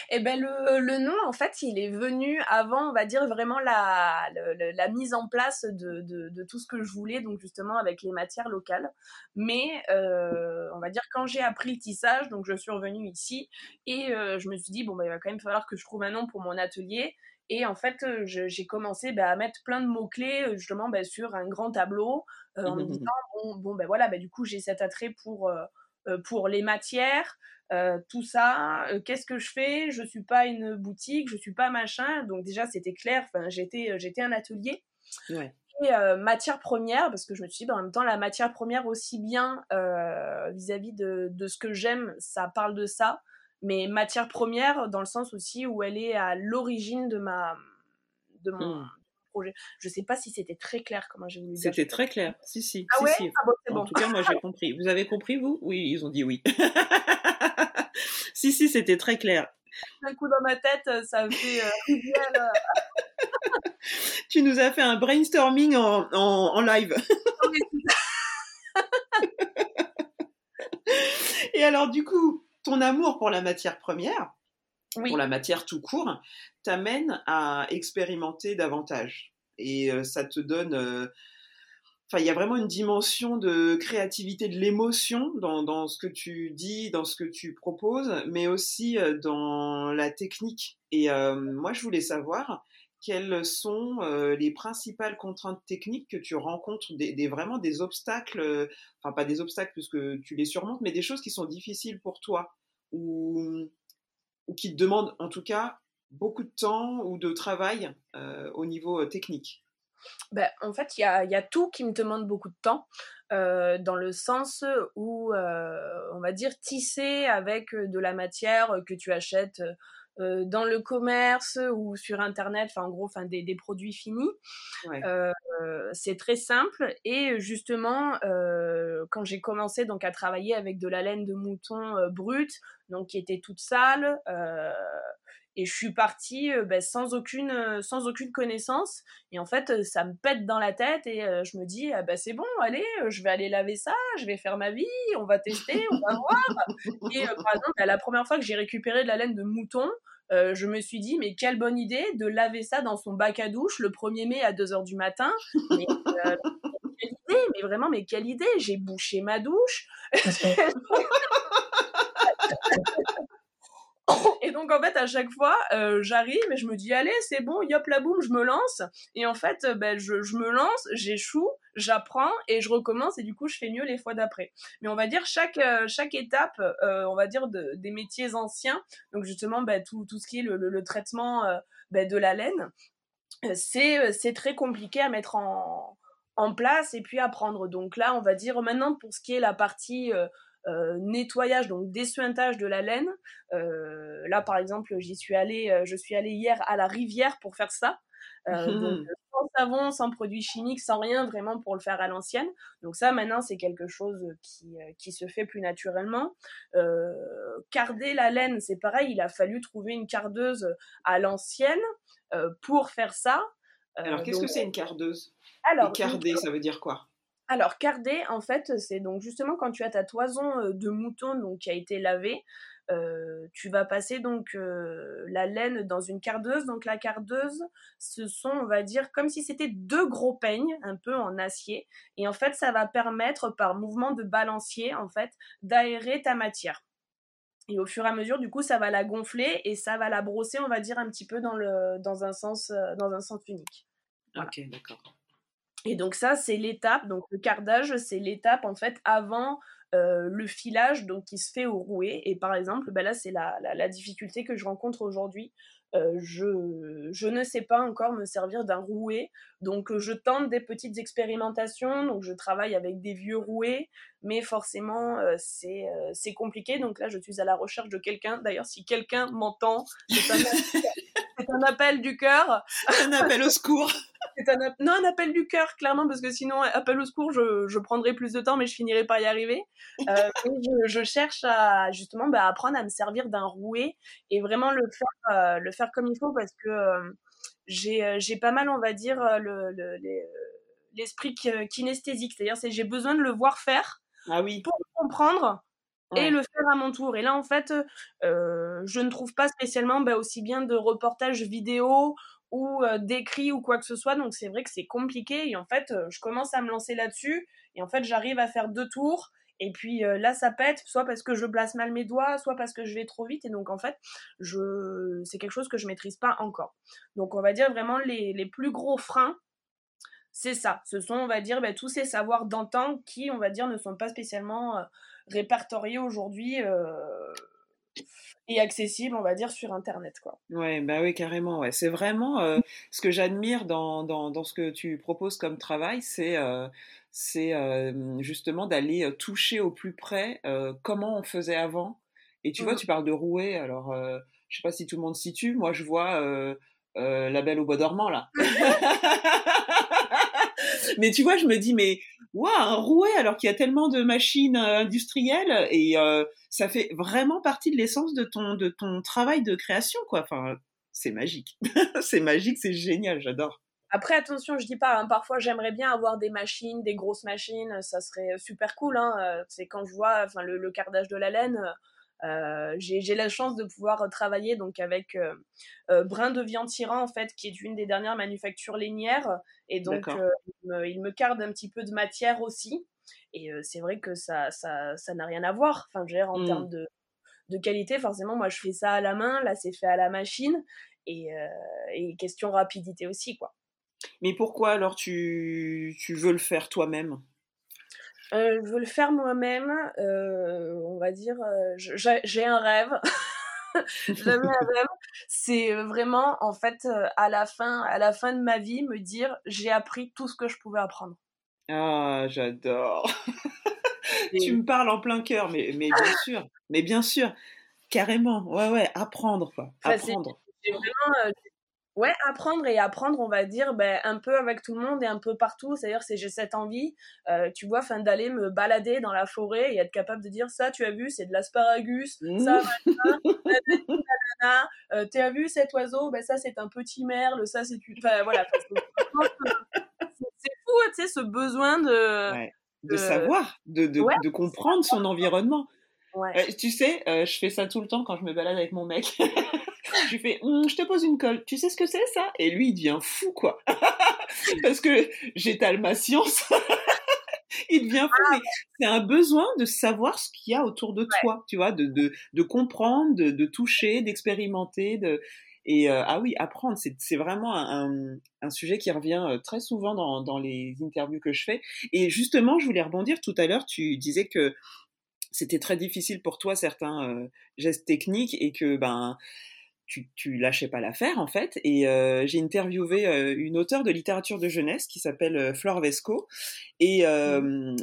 Eh ben le, nom, en fait, il est venu avant, on va dire, vraiment la, la, mise en place de, tout ce que je voulais, donc justement avec les matières locales. Mais euh, on va dire, quand j'ai appris le tissage, donc je suis revenue ici et euh, je me suis dit, bon, bah, il va quand même falloir que je trouve un nom pour mon atelier. Et en fait, euh, j'ai commencé bah, à mettre plein de mots-clés euh, justement bah, sur un grand tableau euh, en me (laughs) disant, bon, bon ben voilà, bah, du coup, j'ai cet attrait pour, pour les matières, tout ça. Qu'est-ce que je fais? Je suis pas une boutique, je suis pas machin. Donc déjà, c'était clair, j'étais un atelier. Ouais. Et matière première, parce que je me suis dit, en même temps, la matière première aussi bien vis-à-vis de, de, ce que j'aime, ça parle de ça mais matière première dans le sens aussi où elle est à l'origine de ma de mon hmm. projet. Je sais pas si c'était très clair comment j'ai voulu dire. C'était très clair. Si si. Ah si, ouais? si. Ah bon, en tout cas, moi j'ai compris. Vous avez compris vous? Oui, ils ont dit oui. (laughs) si si, c'était très clair. Un coup dans ma tête, ça a fait euh, (laughs) tu nous as fait un brainstorming en, en, en live. (laughs) Et alors du coup, ton amour pour la matière première, pour la matière tout court, t'amène à expérimenter davantage. Et euh, ça te donne... Euh, enfin, il y a vraiment une dimension de créativité, de l'émotion dans, ce que tu dis, dans ce que tu proposes, mais aussi euh, dans la technique. Et moi, je voulais savoir quelles sont les principales contraintes techniques que tu rencontres, des, vraiment des obstacles, enfin pas des obstacles puisque tu les surmontes, mais des choses qui sont difficiles pour toi ou, qui te demandent en tout cas beaucoup de temps ou de travail au niveau technique? Ben, en fait, il y a, tout qui me demande beaucoup de temps, euh, dans le sens où, euh, on va dire, tisser avec de la matière que tu achètes euh, dans le commerce ou sur internet, enfin en gros, enfin des, des produits finis. Euh, c'est très simple et justement euh, quand j'ai commencé donc à travailler avec de la laine de mouton brute, donc qui était toute sale. Et je suis partie ben, sans aucune sans aucune connaissance et en fait ça me pète dans la tête et je me dis ah, ben, c'est bon allez je vais aller laver ça je vais faire ma vie on va tester on va voir et par exemple ben, la première fois que j'ai récupéré de la laine de mouton euh, je me suis dit, mais quelle bonne idée de laver ça dans son bac à douche le 1er mai à 2h du matin. Mais, euh, quelle idée, mais vraiment, mais quelle idée J'ai bouché ma douche. (laughs) (coughs) et donc en fait à chaque fois euh, j'arrive et je me dis allez c'est bon yop la boum je me lance. Et en fait euh, ben, je, je, me lance j'échoue j'apprends et je recommence. Et du coup je fais mieux les fois d'après. Mais on va dire chaque euh, chaque étape on va dire de, des métiers anciens donc justement ben, tout, tout ce qui est le, le, traitement ben, de la laine c'est c'est très compliqué à mettre en en place et puis à prendre donc là on va dire maintenant pour ce qui est la partie nettoyage, donc dessuintage de la laine. Euh, là, par exemple, j'y suis allée, euh, je suis allée hier à la rivière pour faire ça. (laughs) donc, sans savon, sans produits chimiques, sans rien vraiment pour le faire à l'ancienne. Donc ça, maintenant, c'est quelque chose qui, qui, se fait plus naturellement. carder la laine, c'est pareil, il a fallu trouver une cardeuse à l'ancienne pour faire ça. Alors, qu'est-ce que c'est une cardeuse? Alors, carder, ça veut dire quoi? Alors, carder, en fait, c'est donc justement quand tu as ta toison euh, de mouton donc, qui a été lavée, euh, tu vas passer donc euh, la laine dans une cardeuse. Donc la cardeuse, ce sont, on va dire, comme si c'était deux gros peignes, un peu en acier. Et en fait, ça va permettre, par mouvement de balancier, en fait, d'aérer ta matière. Et au fur et à mesure, du coup, ça va la gonfler et ça va la brosser, on va dire, un petit peu dans, le, dans, un, sens, dans un sens unique. Ok, d'accord. Et donc ça, c'est l'étape, donc le cardage, c'est l'étape en fait avant euh, le filage donc qui se fait au rouet. Et par exemple, ben là, c'est la, la, difficulté que je rencontre aujourd'hui. Euh, je, je, ne sais pas encore me servir d'un rouet, donc je tente des petites expérimentations, donc je travaille avec des vieux rouets, mais forcément euh, c'est c'est compliqué, donc là je suis à la recherche de quelqu'un, d'ailleurs si quelqu'un m'entend, c'est un, (laughs) un, appel du cœur. Un appel au secours un, non, un appel du cœur, clairement, parce que sinon, appel au secours, je, je prendrai plus de temps, mais je finirai par y arriver. (laughs) Euh, je, cherche à justement bah, apprendre à me servir d'un rouet et vraiment le faire, euh, le faire comme il faut, parce que euh, j'ai pas mal, on va dire, le, l'esprit kinesthésique. C'est-à-dire, j'ai besoin de le voir faire ah oui. pour comprendre et le faire à mon tour. Et là, en fait, je ne trouve pas spécialement bah, aussi bien de reportages vidéo ou d'écrit ou quoi que ce soit. Donc c'est vrai que c'est compliqué et en fait je commence à me lancer là-dessus et en fait j'arrive à faire deux tours et puis là ça pète soit parce que je place mal mes doigts, soit parce que je vais trop vite et donc en fait je c'est quelque chose que je maîtrise pas encore. Donc on va dire vraiment les, les plus gros freins c'est ça. Ce sont, on va dire, bah, tous ces savoirs d'antan qui, on va dire, ne sont pas spécialement répertoriés aujourd'hui (laughs) et accessible, on va dire, sur Internet. Quoi. Ouais, bah oui, carrément. Ouais. C'est vraiment euh, ce que j'admire dans, dans, dans, ce que tu proposes comme travail, c'est euh, c'est euh, justement d'aller toucher au plus près comment on faisait avant. Et tu vois, mmh. tu parles de rouet, alors je sais pas si tout le monde situe, moi je vois La Belle au Bois dormant là. (laughs) (laughs) mais tu vois, je me dis, mais waouh, un rouet alors qu'il y a tellement de machines euh, industrielles et euh, ça fait vraiment partie de l'essence de ton, de ton travail de création, quoi. Enfin, c'est magique. (laughs) c'est magique, c'est génial, j'adore. Après, attention, je dis pas, hein, parfois j'aimerais bien avoir des machines, des grosses machines, ça serait super cool. Hein, euh, c'est quand je vois enfin, le, cardage de la laine, euh, j'ai la chance de pouvoir travailler donc avec euh, euh, Brin de Viande Tyran en fait, qui est une des dernières manufactures lainières, et donc il me, carde un petit peu de matière aussi. Et c'est vrai que ça ça ça n'a rien à voir. Enfin, je en mmh. termes de de qualité, forcément, moi je fais ça à la main, là c'est fait à la machine, et, et question rapidité aussi quoi. Mais pourquoi alors tu, tu veux le faire toi-même? Euh, je veux le faire moi-même. Euh, on va dire, euh, j'ai un rêve. (laughs) J'avais un rêve. C'est vraiment, en fait, à la fin, à la fin de ma vie, me dire, j'ai appris tout ce que je pouvais apprendre. Ah, j'adore. (laughs) tu me parles en plein cœur, mais, mais bien sûr, mais bien sûr, carrément. Ouais, ouais, apprendre quoi. Apprendre. vraiment, Ouais, apprendre et apprendre, on va dire, ben, un peu avec tout le monde et un peu partout. C'est-à-dire, c'est j'ai cette envie, euh, tu vois, fin d'aller me balader dans la forêt et être capable de dire ça, tu as vu, c'est de l'asparagus, ça, (laughs) euh, tu as vu cet oiseau, ben ça c'est un petit merle, ça c'est enfin voilà. c'est fou, tu sais, ce besoin de de, savoir, de de, de comprendre son environnement. Ouais. Euh, tu sais, je fais ça tout le temps quand je me balade avec mon mec. (laughs) je lui fais, hum, je te pose une colle, tu sais ce que c'est ça? Et lui, il devient fou, quoi. (laughs) Parce que j'étale ma science. (laughs) il devient fou, ah, mais c'est un besoin de savoir ce qu'il y a autour de toi, tu vois, de, de, de comprendre, de, de toucher, d'expérimenter, de... Et euh, ah oui, apprendre, c'est vraiment un, un, sujet qui revient euh, très souvent dans, dans les interviews que je fais. Et justement, je voulais rebondir tout à l'heure, tu disais que c'était très difficile pour toi certains euh, gestes techniques et que ben tu, tu lâchais pas l'affaire en fait. Et euh, j'ai interviewé euh, une auteure de littérature de jeunesse qui s'appelle euh, Flore Vesco. Et mmh.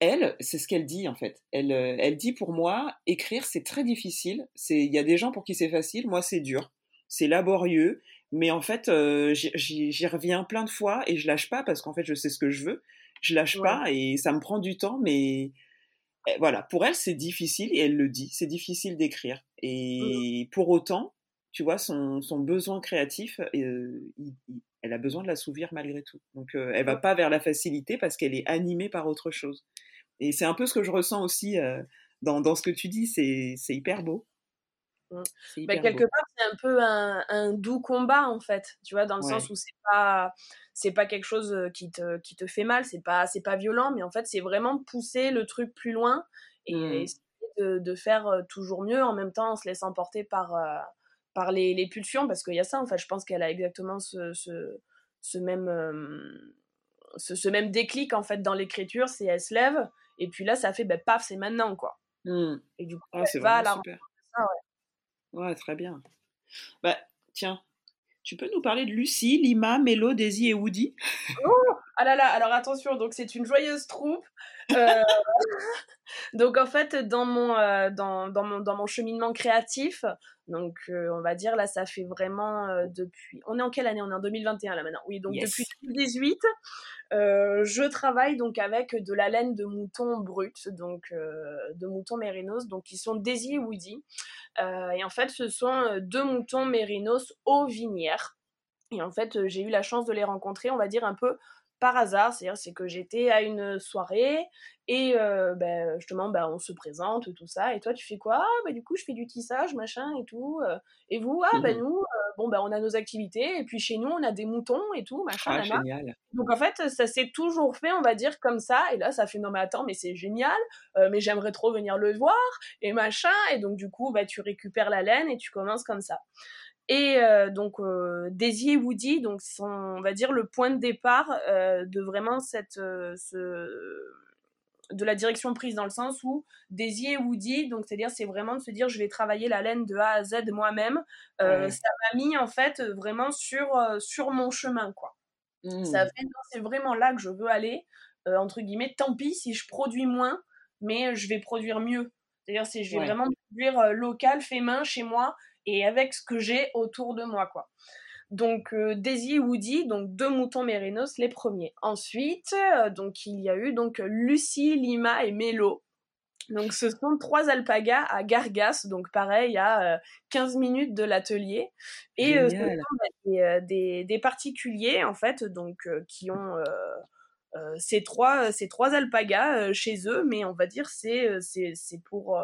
elle, c'est ce qu'elle dit en fait. Elle, elle dit pour moi, écrire c'est très difficile. C'est, il y a des gens pour qui c'est facile. Moi c'est dur, c'est laborieux. Mais en fait, j'y reviens plein de fois et je lâche pas parce qu'en fait je sais ce que je veux. Je lâche pas et ça me prend du temps, mais eh, voilà, pour elle, c'est difficile, et elle le dit, c'est difficile d'écrire. Mmh. Et pour autant, tu vois, son, son besoin créatif, euh, elle a besoin de l'assouvir malgré tout. Donc, euh, elle va pas vers la facilité parce qu'elle est animée par autre chose. Et c'est un peu ce que je ressens aussi euh, dans, dans, ce que tu dis, c'est hyper beau. Mmh. Bah, quelque part, c'est un peu un, un, doux combat en fait, tu vois, dans le sens où c'est pas c'est pas quelque chose qui te, qui te fait mal, c'est pas c'est pas violent, mais en fait c'est vraiment pousser le truc plus loin et, mmh de, faire toujours mieux en même temps en se laissant porter par, par les, les, pulsions, parce qu'il y a ça, en fait, je pense qu'elle a exactement ce, ce, ce même, ce, ce, même déclic, en fait, dans l'écriture, c'est elle se lève, et puis là, ça fait, ben, paf, c'est maintenant, quoi. Mmh. Et du coup, ah, elle va à la super. ouais. ouais, très bien. Bah, tiens, tu peux nous parler de Lucie, Lima, Mélo, Daisy et Woody? Oh Ah là là, alors attention, donc c'est une joyeuse troupe. Euh, (laughs) donc en fait, dans mon, euh, dans, dans, mon, dans mon cheminement créatif, donc euh, on va dire là, ça fait vraiment depuis... On est en quelle année? On est en 2021 là maintenant. Oui, donc depuis 2018, je travaille donc avec de la laine de mouton brut, donc de mouton mérinos, donc qui sont Daisy et Woody. et en fait, ce sont deux moutons mérinos aux vinières. Et en fait, j'ai eu la chance de les rencontrer, on va dire un peu par hasard, c'est-à-dire c'est que j'étais à une soirée et euh, ben, justement ben, on se présente tout ça et toi tu fais quoi? Ah, ben, du coup je fais du tissage machin et tout euh, et vous? Ah ben nous euh, bon ben on a nos activités et puis chez nous on a des moutons et tout machin ah, génial. donc en fait ça s'est toujours fait on va dire comme ça et là ça fait non mais attends mais c'est génial mais j'aimerais trop venir le voir et machin et donc du coup ben, tu récupères la laine et tu commences comme ça et euh, donc euh, Daisy et Woody, donc sont, on va dire le point de départ euh, de vraiment cette, ce, de la direction prise dans le sens où Daisy et Woody, donc c'est-à-dire c'est vraiment de se dire je vais travailler la laine de A à Z moi-même. Ça m'a mis en fait vraiment sur sur mon chemin quoi. Ça mmh. fait c'est vraiment là que je veux aller entre guillemets. Tant pis si je produis moins, mais je vais produire mieux. C'est-à-dire si je vais vraiment produire local, fait main chez moi et avec ce que j'ai autour de moi, quoi. Donc euh, Daisy et Woody, donc deux moutons mérinos, les premiers. Ensuite, euh, donc il y a eu donc Lucie, Lima et Mélo. Donc ce sont trois alpagas à Gargas, donc pareil à 15 euh, minutes de l'atelier. Et ce sont bah, des, des, particuliers en fait, donc qui ont ces trois ces trois alpagas chez eux, mais on va dire c'est c'est pour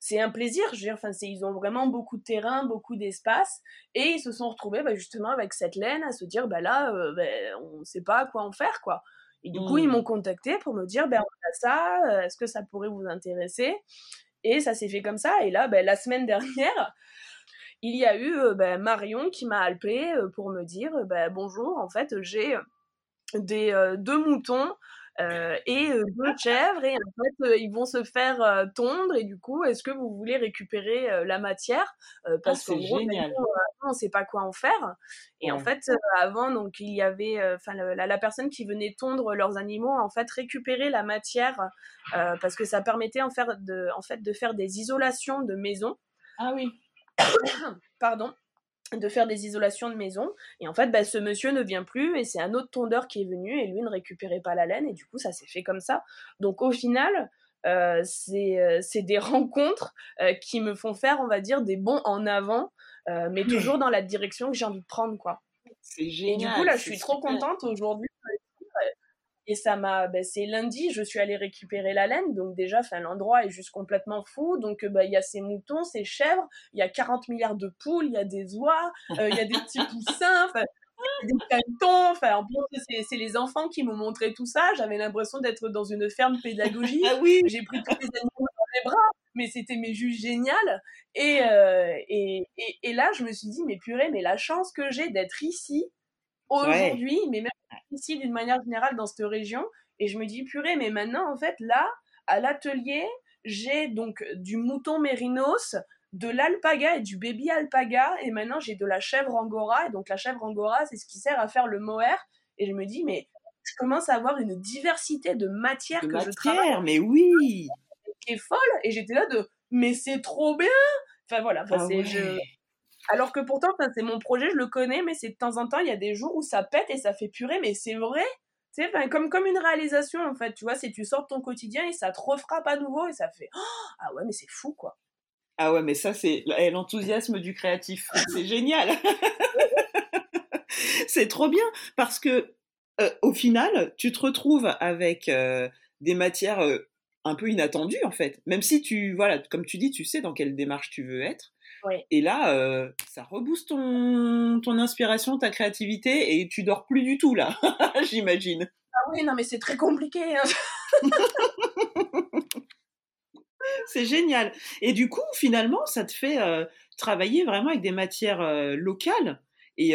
c'est un plaisir. Je veux dire, enfin, ils ont vraiment beaucoup de terrain, beaucoup d'espace, et ils se sont retrouvés bah, justement avec cette laine à se dire, bah là, euh, ben, on ne sait pas quoi en faire, quoi. Et du coup, ils mmh. m'ont contacté pour me dire, ben on a ça, euh, est-ce que ça pourrait vous intéresser? Et ça s'est fait comme ça. Et là, ben, la semaine (laughs) dernière, il y a eu euh, Marion qui m'a appelé pour me dire, ben, bonjour, en fait, j'ai des deux moutons euh, et deux chèvres et en fait ils vont se faire tondre et du coup est-ce que vous voulez récupérer la matière? Parce ah, qu'en gros on ne sait pas quoi en faire et en fait avant donc il y avait enfin la, la, personne qui venait tondre leurs animaux en fait récupérer la matière parce que ça permettait en, faire de, en fait de faire des isolations de maison. Ah oui. Pardon de faire des isolations de maison. Et en fait, bah, ce monsieur ne vient plus et c'est un autre tondeur qui est venu et lui ne récupérait pas la laine et du coup, ça s'est fait comme ça. Donc au final, euh, euh, c'est des (laughs) rencontres euh, qui me font faire, on va dire, des bons en avant, mais toujours dans la direction que j'ai envie de prendre, quoi. C'est génial. Et du coup, là, je suis trop contente aujourd'hui et ça m'a, ben, c'est lundi, je suis allée récupérer la laine, donc déjà, enfin, l'endroit est juste complètement fou. Donc, ben, il y a ces moutons, ces chèvres, il y a 40 milliards de poules, il y a des oies, euh, il y a des petits (laughs) poussins, des canetons. Enfin, en plus, c'est les enfants qui m'ont montré tout ça. J'avais l'impression d'être dans une ferme pédagogique. Ah oui. J'ai pris tous les animaux dans les bras, mais c'était mes juges génial. Et, euh, et, et, et, là, je me suis dit, mais purée, mais la chance que j'ai d'être ici aujourd'hui, mais même ici d'une manière générale dans cette région. Et je me dis, purée, mais maintenant, en fait, là, à l'atelier, j'ai donc du mouton mérinos, de l'alpaga et du baby alpaga, et maintenant j'ai de la chèvre angora. Et donc la chèvre angora, c'est ce qui sert à faire le mohair. Et je me dis, mais je commence à avoir une diversité de matières que je travaille. mais oui Qui est folle. Et j'étais là de, mais c'est trop bien Enfin voilà, enfin, ah je, alors que pourtant, c'est mon projet, je le connais, mais c'est de temps en temps, il y a des jours où ça pète et ça fait purer, mais c'est vrai. C'est comme, comme une réalisation, en fait. Tu vois, si tu sors de ton quotidien et ça te refrappe à nouveau et ça fait Ah ouais, mais c'est fou, quoi. Ah ouais, mais ça, c'est l'enthousiasme du créatif. C'est génial. (laughs) c'est trop bien parce que euh, au final, tu te retrouves avec euh, des matières euh, un peu inattendues, en fait. Même si tu, voilà, comme tu dis, tu sais dans quelle démarche tu veux être. Et là, euh, ça rebooste ton, ton inspiration, ta créativité, et tu dors plus du tout là, (laughs) j'imagine. Ah oui, non, mais c'est très compliqué. Hein. (laughs) c'est génial. Et du coup, finalement, ça te fait travailler vraiment avec des matières locales. Et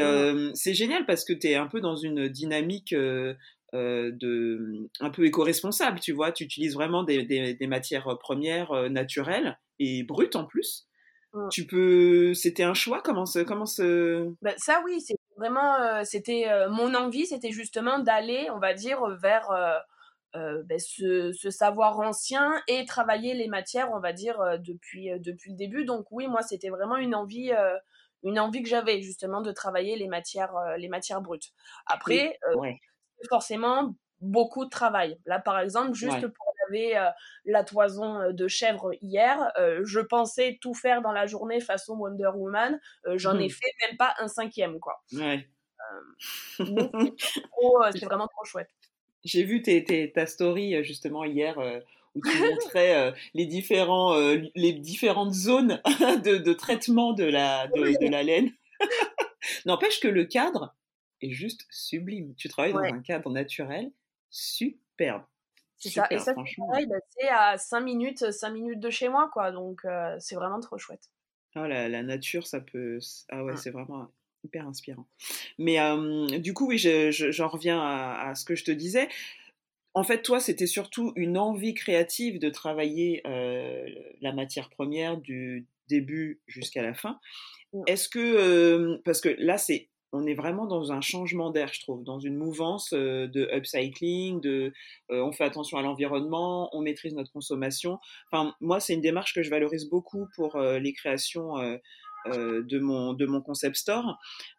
c'est génial parce que tu es un peu dans une dynamique de, un peu éco-responsable, tu vois. Tu utilises vraiment des, des, matières premières naturelles et brutes en plus. Mmh. Tu peux. C'était un choix? Comment se. Comment se... Bah, ça, oui, c'est vraiment. c'était mon envie, c'était justement d'aller, on va dire, vers. Ben, ce, ce, savoir ancien et travailler les matières, on va dire, depuis, depuis le début. Donc oui, moi, c'était vraiment une envie, une envie que j'avais justement de travailler les matières, les matières brutes. Après, forcément beaucoup de travail. Là, par exemple, juste pour laver la toison de chèvre hier, je pensais tout faire dans la journée façon Wonder Woman. J'en ai mmh. fait même pas un cinquième, quoi. Ouais. (laughs) c'est vraiment trop chouette. J'ai vu tes, ta story justement hier où tu montrais les, différents, les différentes zones (laughs) de, de, traitement de la, de, la laine. (laughs) N'empêche que le cadre est juste sublime. Tu travailles dans un cadre naturel superbe. C'est ça. Et ça, bah, c'est à 5 minutes, 5 minutes de chez moi, quoi. Donc, c'est vraiment trop chouette. Oh, la, la, nature, ça peut. Ah ouais, mmh. c'est vraiment hyper inspirant. Mais du coup, oui, j'en je, reviens à, à, ce que je te disais. En fait, toi, c'était surtout une envie créative de travailler la matière première du début jusqu'à la fin. Mmh. Est-ce que, parce que là, c'est on est vraiment dans un changement d'air, je trouve, dans une mouvance de upcycling, de on fait attention à l'environnement, on maîtrise notre consommation. Enfin, moi, c'est une démarche que je valorise beaucoup pour les créations de mon de concept store,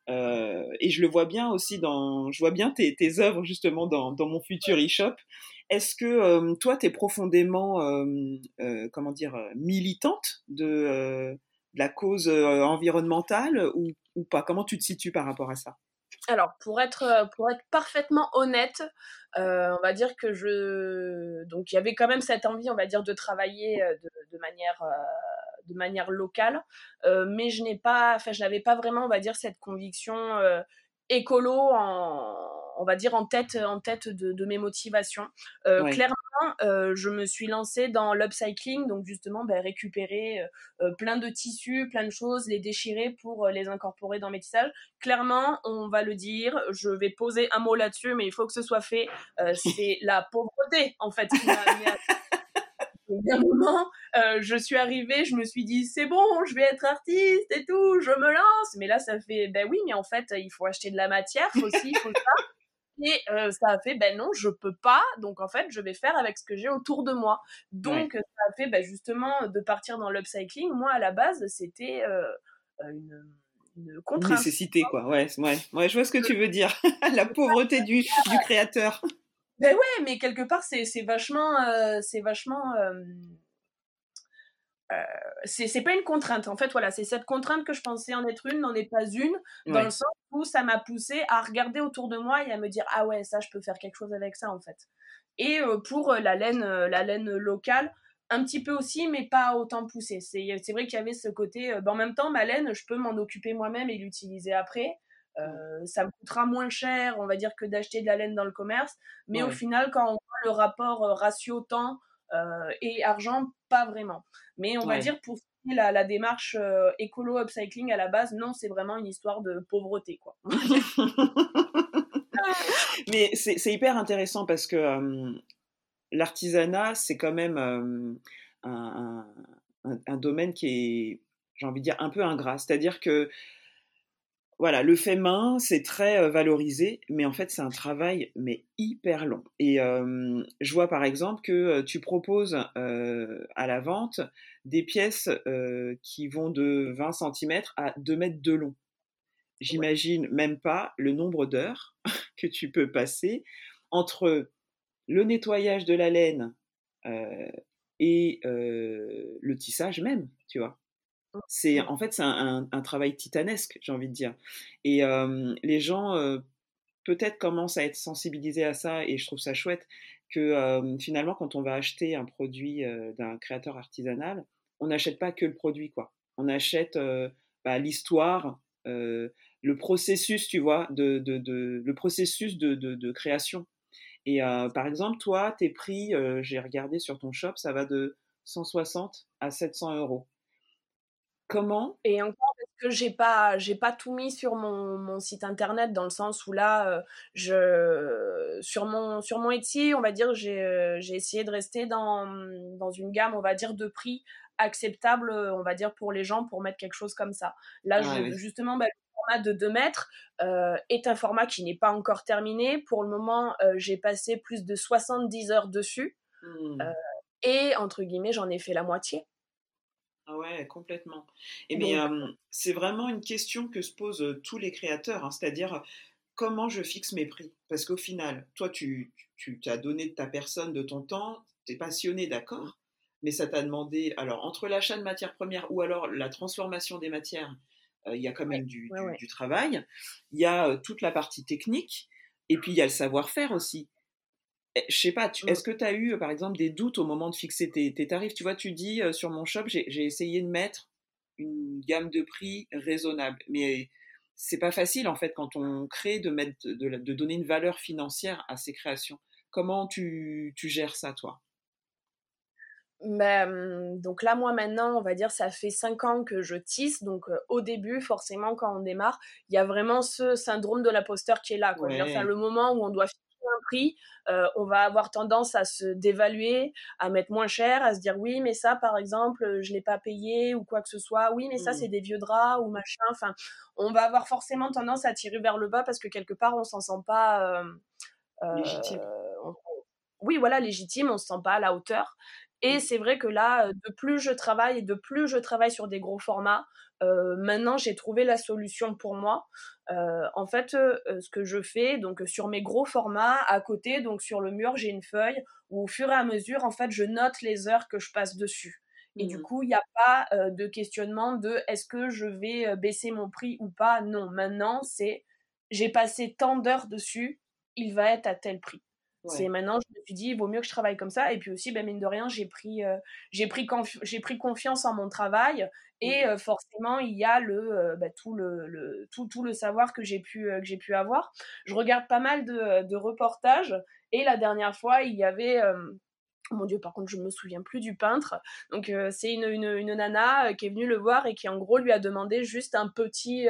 et je le vois bien aussi dans, je vois bien tes, œuvres justement dans, mon futur e-shop. Est-ce que toi, tu es profondément, comment dire, militante de la cause environnementale ou ou pas? Comment tu te situes par rapport à ça? Alors, pour être, euh, pour être parfaitement honnête, euh, on va dire que je. Donc, il y avait quand même cette envie, on va dire, de travailler euh, de, manière. de manière locale, mais je n'ai pas, enfin, je n'avais pas vraiment, on va dire, cette conviction écolo en, on va dire en tête en tête de, mes motivations. Euh, clairement, euh, je me suis lancée dans l'upcycling, donc justement ben, récupérer euh, plein de tissus, plein de choses, les déchirer pour les incorporer dans mes tissages. Clairement, on va le dire, je vais poser un mot là-dessus, mais il faut que ce soit fait. (laughs) c'est la pauvreté en fait qui m'a (laughs) un moment, euh, je suis arrivée, je me suis dit c'est bon, je vais être artiste et tout, je me lance. Mais là, ça fait ben oui, mais en fait, il faut acheter de la matière aussi, il faut ça. Et euh, ça a fait ben non, je peux pas. Donc en fait, je vais faire avec ce que j'ai autour de moi. Donc ça a fait ben, justement de partir dans l'upcycling. Moi, à la base, c'était euh, une une contrainte. Une nécessité, quoi. Ouais, ouais, ouais, je vois ce que tu veux dire. (laughs) la pauvreté du, du créateur. Ben ouais, mais quelque part, c'est vachement. Euh, c'est vachement. Euh, euh, c'est pas une contrainte. En fait, voilà, c'est cette contrainte que je pensais en être une, n'en est pas une, dans le sens où ça m'a poussé à regarder autour de moi et à me dire ah ouais, ça, je peux faire quelque chose avec ça, en fait. Et pour la laine, la laine locale, un petit peu aussi, mais pas autant poussé. C'est vrai qu'il y avait ce côté. Ben, en même temps, ma laine, je peux m'en occuper moi-même et l'utiliser après. Euh, ça me coûtera moins cher, on va dire, que d'acheter de la laine dans le commerce. Mais au final, quand on voit le rapport euh, ratio temps euh, et argent, pas vraiment. Mais on va dire pour la, la démarche écolo upcycling à la base, non, c'est vraiment une histoire de pauvreté, quoi. (laughs) Mais c'est hyper intéressant parce que l'artisanat, c'est quand même un, un, un, domaine qui est, j'ai envie de dire, un peu ingrat. C'est-à-dire que voilà, le fait main, c'est très valorisé, mais en fait, c'est un travail mais hyper long. Et je vois par exemple que tu proposes à la vente des pièces qui vont de 20 cm à 2 mètres de long. J'imagine même pas le nombre d'heures (laughs) que tu peux passer entre le nettoyage de la laine et le tissage même, tu vois. C'est en fait c'est un, travail titanesque, j'ai envie de dire. Et les gens peut-être commencent à être sensibilisés à ça, et je trouve ça chouette que finalement quand on va acheter un produit d'un créateur artisanal, on n'achète pas que le produit quoi. On achète bah, l'histoire, le processus, tu vois, de, le processus de, création. Et par exemple, toi, tes prix, j'ai regardé sur ton shop, ça va de 160 à 700 euros. Comment? Et encore parce que j'ai pas j'ai pas tout mis sur mon, mon, site internet dans le sens où là euh, je sur mon sur mon Etsy, on va dire j'ai euh, j'ai essayé de rester dans dans une gamme, on va dire de prix acceptable, on va dire pour les gens pour mettre quelque chose comme ça. Là justement bah, le format de 2 mètres euh, est un format qui n'est pas encore terminé. Pour le moment, j'ai passé plus de 70 heures dessus. Mmh. et entre guillemets, j'en ai fait la moitié. Ah ouais, complètement. Et mais c'est vraiment une question que se posent tous les créateurs, hein, c'est-à-dire comment je fixe mes prix? Parce qu'au final, toi, tu, tu as donné de ta personne, de ton temps, tu es passionné, d'accord, mais ça t'a demandé, alors entre l'achat de matières premières ou alors la transformation des matières, il y a quand même du, du, travail, il y a toute la partie technique, et puis il y a le savoir-faire aussi. Eh, je sais pas, mmh. est-ce que tu as eu, par exemple, des doutes au moment de fixer tes, tarifs? Tu vois, tu dis, sur mon shop, j'ai essayé de mettre une gamme de prix raisonnable. Mais c'est pas facile, en fait, quand on crée, de, mettre, de, donner une valeur financière à ses créations. Comment tu, gères ça, toi? Ben, donc là, moi maintenant, on va dire, ça fait 5 ans que je tisse. Donc au début, forcément, quand on démarre, il y a vraiment ce syndrome de l'imposteur qui est là. Quoi. le moment où on doit un prix, euh, on va avoir tendance à se dévaluer, à mettre moins cher, à se dire oui, mais ça, par exemple, je l'ai pas payé ou quoi que ce soit. Oui, mais ça, mmh. c'est des vieux draps ou machin. Enfin, on va avoir forcément tendance à tirer vers le bas parce que quelque part, on s'en sent pas euh, euh, légitime. oui, voilà, légitime. On se sent pas à la hauteur. Et mmh. c'est vrai que là, de plus je travaille et de plus je travaille sur des gros formats, maintenant j'ai trouvé la solution pour moi. en fait, ce que je fais, donc sur mes gros formats, à côté, donc sur le mur, j'ai une feuille où au fur et à mesure, en fait, je note les heures que je passe dessus. Et du mmh. coup, il n'y a pas de questionnement de est-ce que je vais baisser mon prix ou pas. Non, maintenant, c'est j'ai passé tant d'heures dessus, il va être à tel prix. C'est maintenant, je me suis dit, il vaut mieux que je travaille comme ça. Et puis aussi, ben, mine de rien, j'ai pris, euh, j'ai pris, j'ai pris confiance en mon travail. Et mmh. euh, forcément, il y a le, euh, bah, tout, le, le, tout, tout, le savoir que j'ai pu, que j'ai pu avoir. Je regarde pas mal de, de, reportages. Et la dernière fois, il y avait. Mon Dieu, par contre, je me souviens plus du peintre. Donc, c'est une, une, une, nana qui est venue le voir et qui, en gros, lui a demandé juste un petit,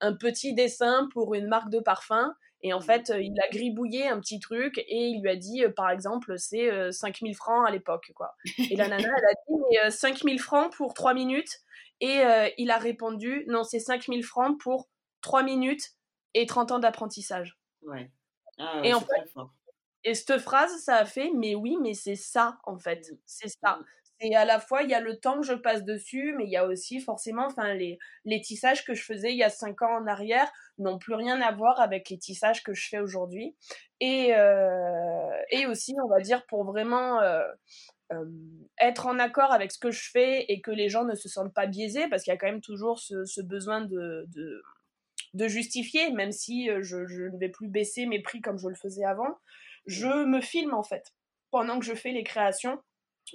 un petit dessin pour une marque de parfum. Et en mmh. fait, il a gribouillé un petit truc et il lui a dit, par exemple, c'est 5000 francs à l'époque. quoi. Et la nana, elle a dit, mais 5000 francs pour 3 minutes. Et il a répondu, non, c'est 5000 francs pour 3 minutes et 30 ans d'apprentissage. Ouais. Ah, et en fait, et cette phrase, ça a fait, mais oui, mais c'est ça, en fait. Mmh. C'est ça. Et à la fois, il y a le temps que je passe dessus, mais il y a aussi forcément, enfin, les, les tissages que je faisais il y a cinq ans en arrière n'ont plus rien à voir avec les tissages que je fais aujourd'hui. Et, euh, et aussi, on va dire, pour vraiment euh, euh, être en accord avec ce que je fais et que les gens ne se sentent pas biaisés, parce qu'il y a quand même toujours ce, besoin de, de, de, justifier, même si je, je ne vais plus baisser mes prix comme je le faisais avant. Je me filme en fait pendant que je fais les créations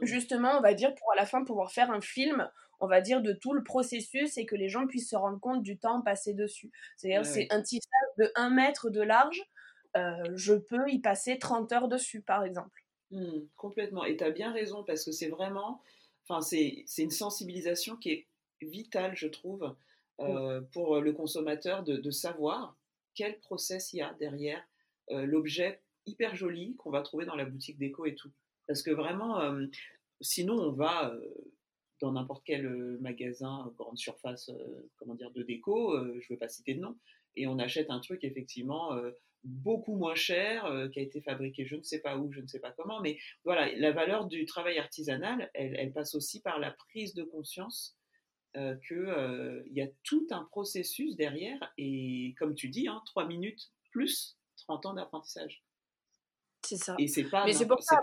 justement, on va dire, pour à la fin pouvoir faire un film, on va dire, de tout le processus et que les gens puissent se rendre compte du temps passé dessus. C'est-à-dire, c'est un tissage de 1 mètre de large, euh, je peux y passer 30 heures dessus, par exemple. Mmh, complètement. Et tu as bien raison, parce que c'est vraiment, enfin, c'est une sensibilisation qui est vitale, je trouve, euh, pour le consommateur de, savoir quel process il y a derrière euh, l'objet hyper joli qu'on va trouver dans la boutique déco et tout. Parce que vraiment, sinon, on va dans n'importe quel magasin, grande surface, comment dire, de déco, je ne veux pas citer de nom, et on achète un truc effectivement beaucoup moins cher, qui a été fabriqué je ne sais pas où, je ne sais pas comment, mais voilà, la valeur du travail artisanal, elle, passe aussi par la prise de conscience qu'il y a tout un processus derrière, et comme tu dis, hein, 3 minutes plus 30 ans d'apprentissage. C'est ça. Et c'est pas. Mais c'est pour ça.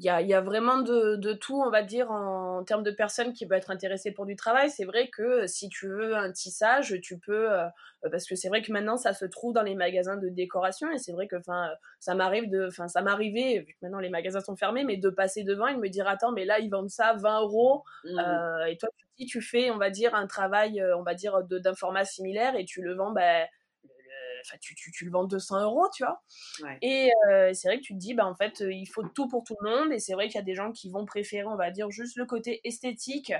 Il y a, y a, vraiment de, de, tout, on va dire, en, termes de personnes qui peuvent être intéressées pour du travail. C'est vrai que si tu veux un tissage, tu peux, euh, parce que c'est vrai que maintenant ça se trouve dans les magasins de décoration et c'est vrai que, ça m'arrive de, enfin, ça m'arrivait, vu que maintenant les magasins sont fermés, mais de passer devant et de me dire, attends, mais là ils vendent ça 20 euros, mmh. euh, et toi tu, tu fais, on va dire, un travail, euh, on va dire, d'informat similaire et tu le vends, ben, tu, tu, tu, le vends 200 euros, tu vois. Et euh, c'est vrai que tu te dis, bah, en fait, il faut tout pour tout le monde. Et c'est vrai qu'il y a des gens qui vont préférer, on va dire, juste le côté esthétique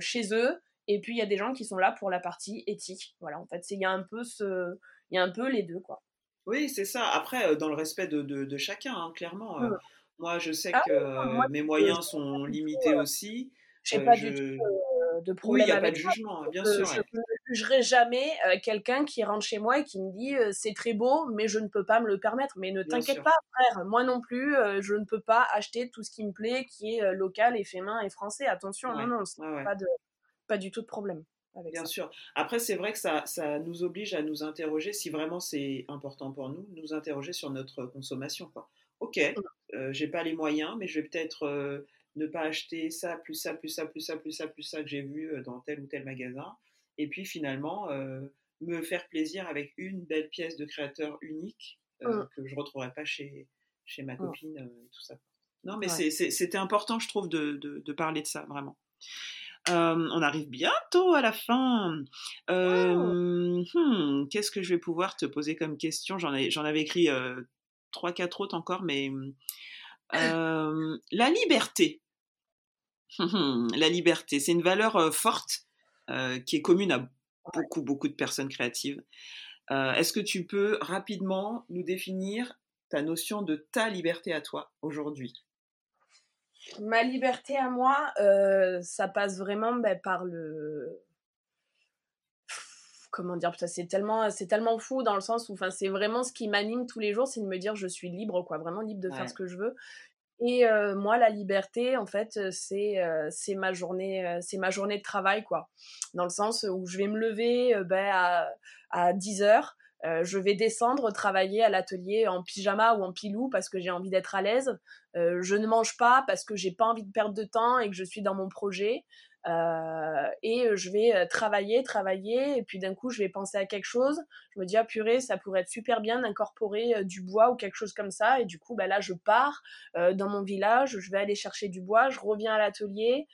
chez eux. Et puis, il y a des gens qui sont là pour la partie éthique. Voilà, en fait, il y a un peu ce, il y a un peu les deux, quoi. Oui, c'est ça. Après, dans le respect de, de, chacun, hein, clairement. Mmh. Moi, je sais ah que mes moyens sont limités aussi. Je n'ai pas du tout de problème. Oui, il n'y a pas de jugement, bien sûr. Je jugerai jamais quelqu'un qui rentre chez moi et qui me dit c'est très beau, mais je ne peux pas me le permettre. Mais ne t'inquiète pas, frère, moi non plus, je ne peux pas acheter tout ce qui me plaît, qui est local et fait main et français. Attention, non, non, pas, de, pas du tout de problème. Bien sûr. Après, c'est vrai que ça, ça nous oblige à nous interroger, si vraiment c'est important pour nous, nous interroger sur notre consommation. Quoi. Ok, euh, j'ai pas les moyens, mais je vais peut-être euh, ne pas acheter ça, plus ça, plus ça, plus ça, plus ça, plus ça que j'ai vu euh, dans tel ou tel magasin. Et puis finalement, me faire plaisir avec une belle pièce de créateur unique mmh. que je ne retrouverai pas chez, chez ma mmh. copine, et tout ça. Non, mais c'était important, je trouve, de, de, parler de ça, vraiment. on arrive bientôt à la fin. Hmm, qu'est-ce que je vais pouvoir te poser comme question? J'en avais écrit trois, quatre autres encore, mais euh, la liberté. (laughs) la liberté, c'est une valeur euh, forte euh, qui est commune à beaucoup, beaucoup de personnes créatives. Est-ce que tu peux rapidement nous définir ta notion de ta liberté à toi aujourd'hui? Ma liberté à moi, ça passe vraiment ben, par le, comment dire c'est tellement c'est tellement fou dans le sens où enfin c'est vraiment ce qui m'anime tous les jours c'est de me dire je suis libre quoi vraiment libre de faire ce que je veux et euh, moi la liberté en fait c'est euh, c'est ma journée euh, c'est ma journée de travail quoi dans le sens où je vais me lever ben, à, à 10 heures je vais descendre travailler à l'atelier en pyjama ou en pilou parce que j'ai envie d'être à l'aise. je ne mange pas parce que j'ai pas envie de perdre de temps et que je suis dans mon projet. Euh, et je vais euh, travailler, travailler, et puis d'un coup, je vais penser à quelque chose. Je me dis, ah purée, ça pourrait être super bien d'incorporer euh, du bois ou quelque chose comme ça. Et du coup, bah, là, je pars dans mon village, je vais aller chercher du bois, je reviens à l'atelier.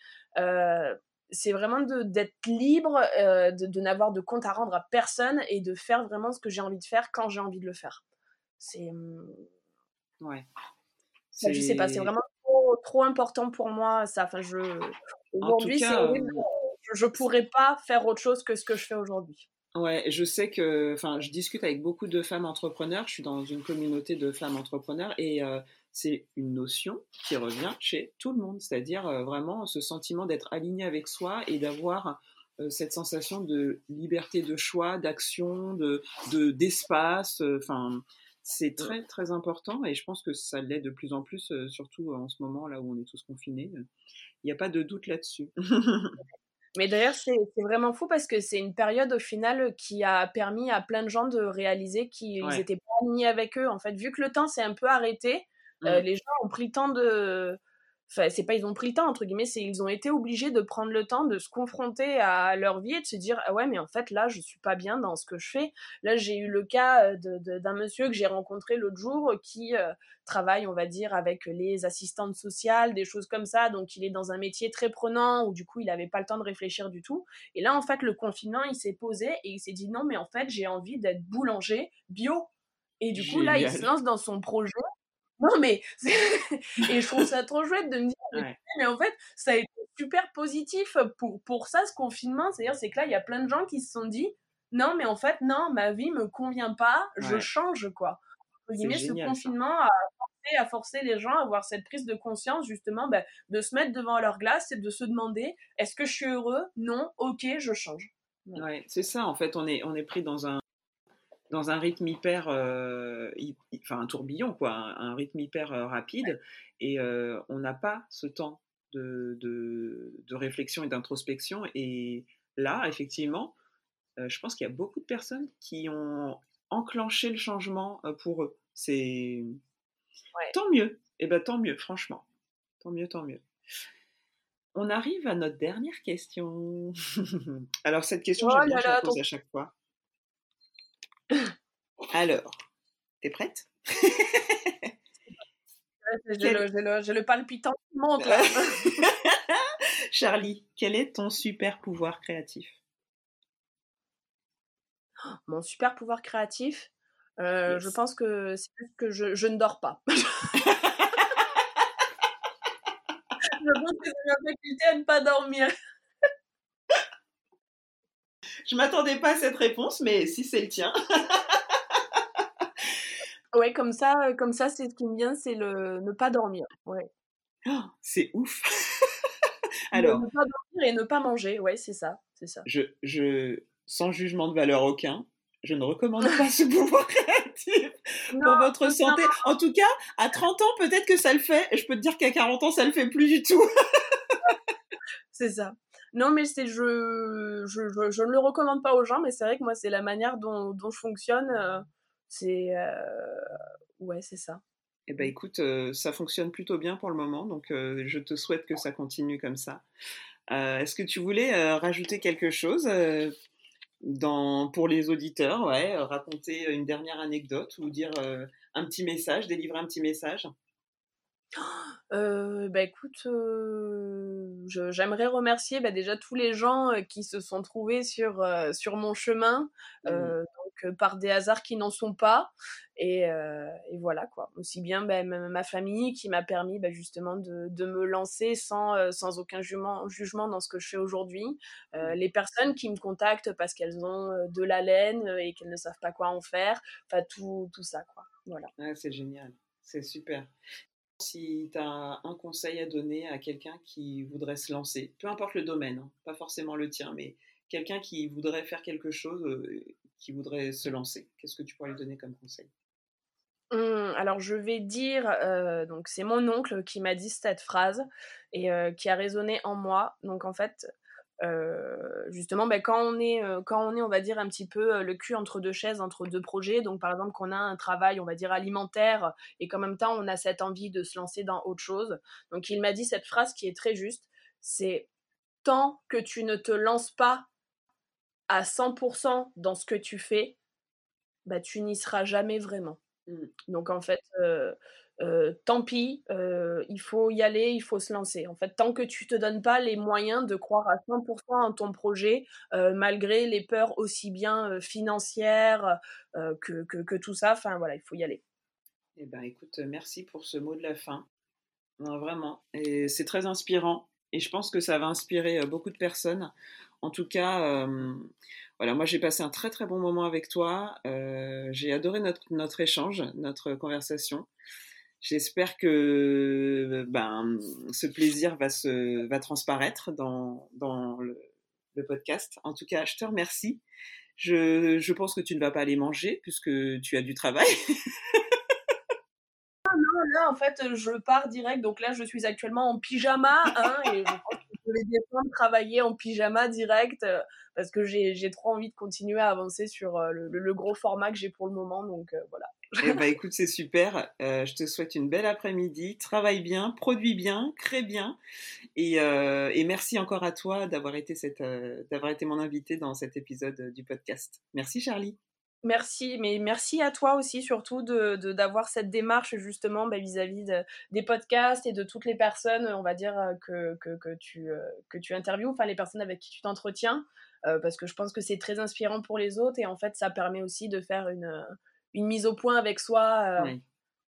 c'est vraiment d'être libre, de, de n'avoir de compte à rendre à personne et de faire vraiment ce que j'ai envie de faire quand j'ai envie de le faire. C'est. Hum, ouais. je sais pas, c'est vraiment trop, important pour moi. Ça, enfin, je, aujourd'hui, c'est euh, Je ne pourrais pas faire autre chose que ce que je fais aujourd'hui. Ouais, je sais que, enfin, je discute avec beaucoup de femmes entrepreneurs. Je suis dans une communauté de femmes entrepreneurs et euh, c'est une notion qui revient chez tout le monde, c'est-à-dire euh, vraiment ce sentiment d'être aligné avec soi et d'avoir cette sensation de liberté de choix, d'action, de d'espace. Enfin, c'est très très important et je pense que ça l'est de plus en plus, surtout en ce moment là où on est tous confinés. Il n'y a pas de doute là-dessus. (laughs) Mais d'ailleurs, c'est vraiment fou parce que c'est une période au final qui a permis à plein de gens de réaliser qu'ils n'étaient pas alignés avec eux. En fait, vu que le temps s'est un peu arrêté, mmh. les gens ont pris le temps de, Enfin, c'est pas ils ont pris le temps entre guillemets, c'est ils ont été obligés de prendre le temps de se confronter à leur vie et de se dire ah ouais mais en fait là je suis pas bien dans ce que je fais. Là j'ai eu le cas euh, d'un monsieur que j'ai rencontré l'autre jour qui euh, travaille on va dire avec les assistantes sociales, des choses comme ça, donc il est dans un métier très prenant où du coup il avait pas le temps de réfléchir du tout. Et là en fait le confinement il s'est posé et il s'est dit non mais en fait j'ai envie d'être boulanger bio. Et du coup là il se lance dans son projet non, mais. (laughs) et je trouve ça trop chouette de me dire, mais en fait, ça a été super positif pour, pour ça, ce confinement. C'est-à-dire, c'est que là, il y a plein de gens qui se sont dit, non, mais en fait, non, ma vie me convient pas, je change, quoi. ce confinement a forcé, a forcé, les gens à avoir cette prise de conscience, justement, bah, de se mettre devant leur glace et de se demander, est-ce que je suis heureux? Non, ok, je change. Ouais, c'est ça, en fait, on est, on est pris dans un, dans un rythme hyper, euh, enfin un tourbillon quoi, un, rythme hyper euh, rapide, et euh, on n'a pas ce temps de, de, réflexion et d'introspection. Et là, effectivement, je pense qu'il y a beaucoup de personnes qui ont enclenché le changement pour eux. C'est tant mieux. Et eh ben tant mieux, franchement, tant mieux, tant mieux. On arrive à notre dernière question. (laughs) Alors cette question, oh je la pose à chaque fois. Alors, t'es prête? J'ai le, palpitant qui monte. (laughs) Charlie, quel est ton super pouvoir créatif? (gasps) Mon super pouvoir créatif, euh, je pense que c'est juste que je, je, ne dors pas. (laughs) je (laughs) pense que c'est ma faculté à ne pas dormir. Je m'attendais pas à cette réponse, mais si c'est le tien. (laughs) ouais, comme ça, comme ça, c'est ce qui me vient, c'est le ne pas dormir. Ouais. Oh, c'est ouf. (laughs) Alors. Ne pas dormir et ne pas manger, ouais, c'est ça, c'est ça. Je, je, sans jugement de valeur aucun, je ne recommande pas ce pouvoir (laughs) créatif pour votre santé. En tout cas, à 30 ans, peut-être que ça le fait. Et je peux te dire qu'à 40 ans, ça le fait plus du tout. c'est ça. Non, mais c'est je, je, je, ne le recommande pas aux gens, mais c'est vrai que moi, c'est la manière dont, dont je fonctionne. Euh, c'est. Euh, ouais, c'est ça. Eh ben écoute, euh, ça fonctionne plutôt bien pour le moment, donc je te souhaite que ça continue comme ça. Est-ce que tu voulais rajouter quelque chose dans, pour les auditeurs, ouais, raconter une dernière anecdote ou dire un petit message, délivrer un petit message? Euh, bah écoute, j'aimerais remercier bah, déjà tous les gens qui se sont trouvés sur, sur mon chemin. Mmh par des hasards qui n'en sont pas. Et, et, voilà quoi. Aussi bien bah, ma famille qui m'a permis bah, justement de, de, me lancer sans, sans aucun jugement, jugement dans ce que je fais aujourd'hui. Les personnes qui me contactent parce qu'elles ont de la laine et qu'elles ne savent pas quoi en faire. Enfin tout, tout ça quoi. Voilà. c'est génial. C'est super. Si tu as un conseil à donner à quelqu'un qui voudrait se lancer, peu importe le domaine, hein, pas forcément le tien, mais quelqu'un qui voudrait faire quelque chose, qui voudrait se lancer Qu'est-ce que tu pourrais lui donner comme conseil? Mmh, alors je vais dire, euh, donc c'est mon oncle qui m'a dit cette phrase et euh, qui a résonné en moi. Donc en fait, euh, justement, ben, quand on est, quand on est, on va dire un petit peu le cul entre deux chaises, entre deux projets. Donc par exemple qu'on a un travail, on va dire alimentaire et qu'en même temps on a cette envie de se lancer dans autre chose. Donc il m'a dit cette phrase qui est très juste. C'est tant que tu ne te lances pas à 100% dans ce que tu fais, bah, tu n'y seras jamais vraiment. Mmh. Donc en fait, tant pis, il faut y aller, il faut se lancer. En fait, tant que tu te donnes pas les moyens de croire à 100% en ton projet, malgré les peurs aussi bien financières que, que, tout ça, enfin voilà, il faut y aller. Eh ben, écoute, merci pour ce mot de la fin. vraiment. Et c'est très inspirant. Et je pense que ça va inspirer beaucoup de personnes. En tout cas, voilà, moi j'ai passé un très très bon moment avec toi. J'ai adoré notre, notre échange, notre conversation. J'espère que ben, ce plaisir va, se, va transparaître dans, dans le, podcast. En tout cas, je te remercie. Je, je, pense que tu ne vas pas aller manger puisque tu as du travail. (laughs) Ah non, là, en fait, je pars direct. Donc là, je suis actuellement en pyjama. Hein, et je pense je vais défendre travailler en pyjama direct euh, parce que j'ai trop envie de continuer à avancer sur euh, le, gros format que j'ai pour le moment. Donc euh, voilà. Eh ben, écoute, c'est super. je te souhaite une belle après-midi. Travaille bien, produis bien, crée bien. Et, et merci encore à toi d'avoir été, été mon invité dans cet épisode du podcast. Merci Charlie. Merci, mais merci à toi aussi surtout de d'avoir cette démarche justement bah, vis-à-vis des podcasts et de toutes les personnes, on va dire euh, que, que, tu euh, que tu interviews, enfin les personnes avec qui tu t'entretiens, euh, parce que je pense que c'est très inspirant pour les autres et en fait ça permet aussi de faire une une mise au point avec soi. oui.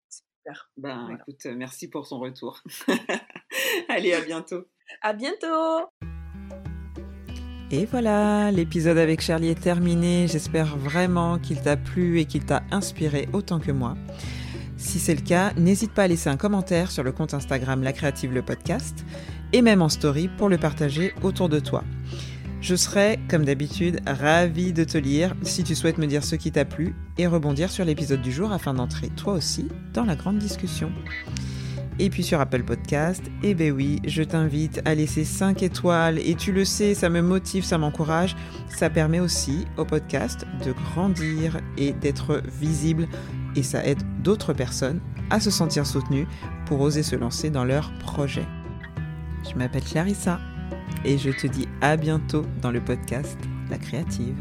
Super. Ben écoute, merci pour ton retour. (laughs) Allez, à bientôt. À bientôt. Et voilà, l'épisode avec Charlie est terminé. J'espère vraiment qu'il t'a plu et qu'il t'a inspiré autant que moi. Si c'est le cas, n'hésite pas à laisser un commentaire sur le compte Instagram La Créative le podcast et même en story pour le partager autour de toi. Je serai, comme d'habitude, ravie de te lire si tu souhaites me dire ce qui t'a plu et rebondir sur l'épisode du jour afin d'entrer toi aussi dans la grande discussion. Et puis sur Apple Podcast, eh ben oui, je t'invite à laisser 5 étoiles. Et tu le sais, ça me motive, ça m'encourage. Ça permet aussi au podcast de grandir et d'être visible. Et ça aide d'autres personnes à se sentir soutenues pour oser se lancer dans leur projet. Je m'appelle Clarissa et je te dis à bientôt dans le podcast La Créative.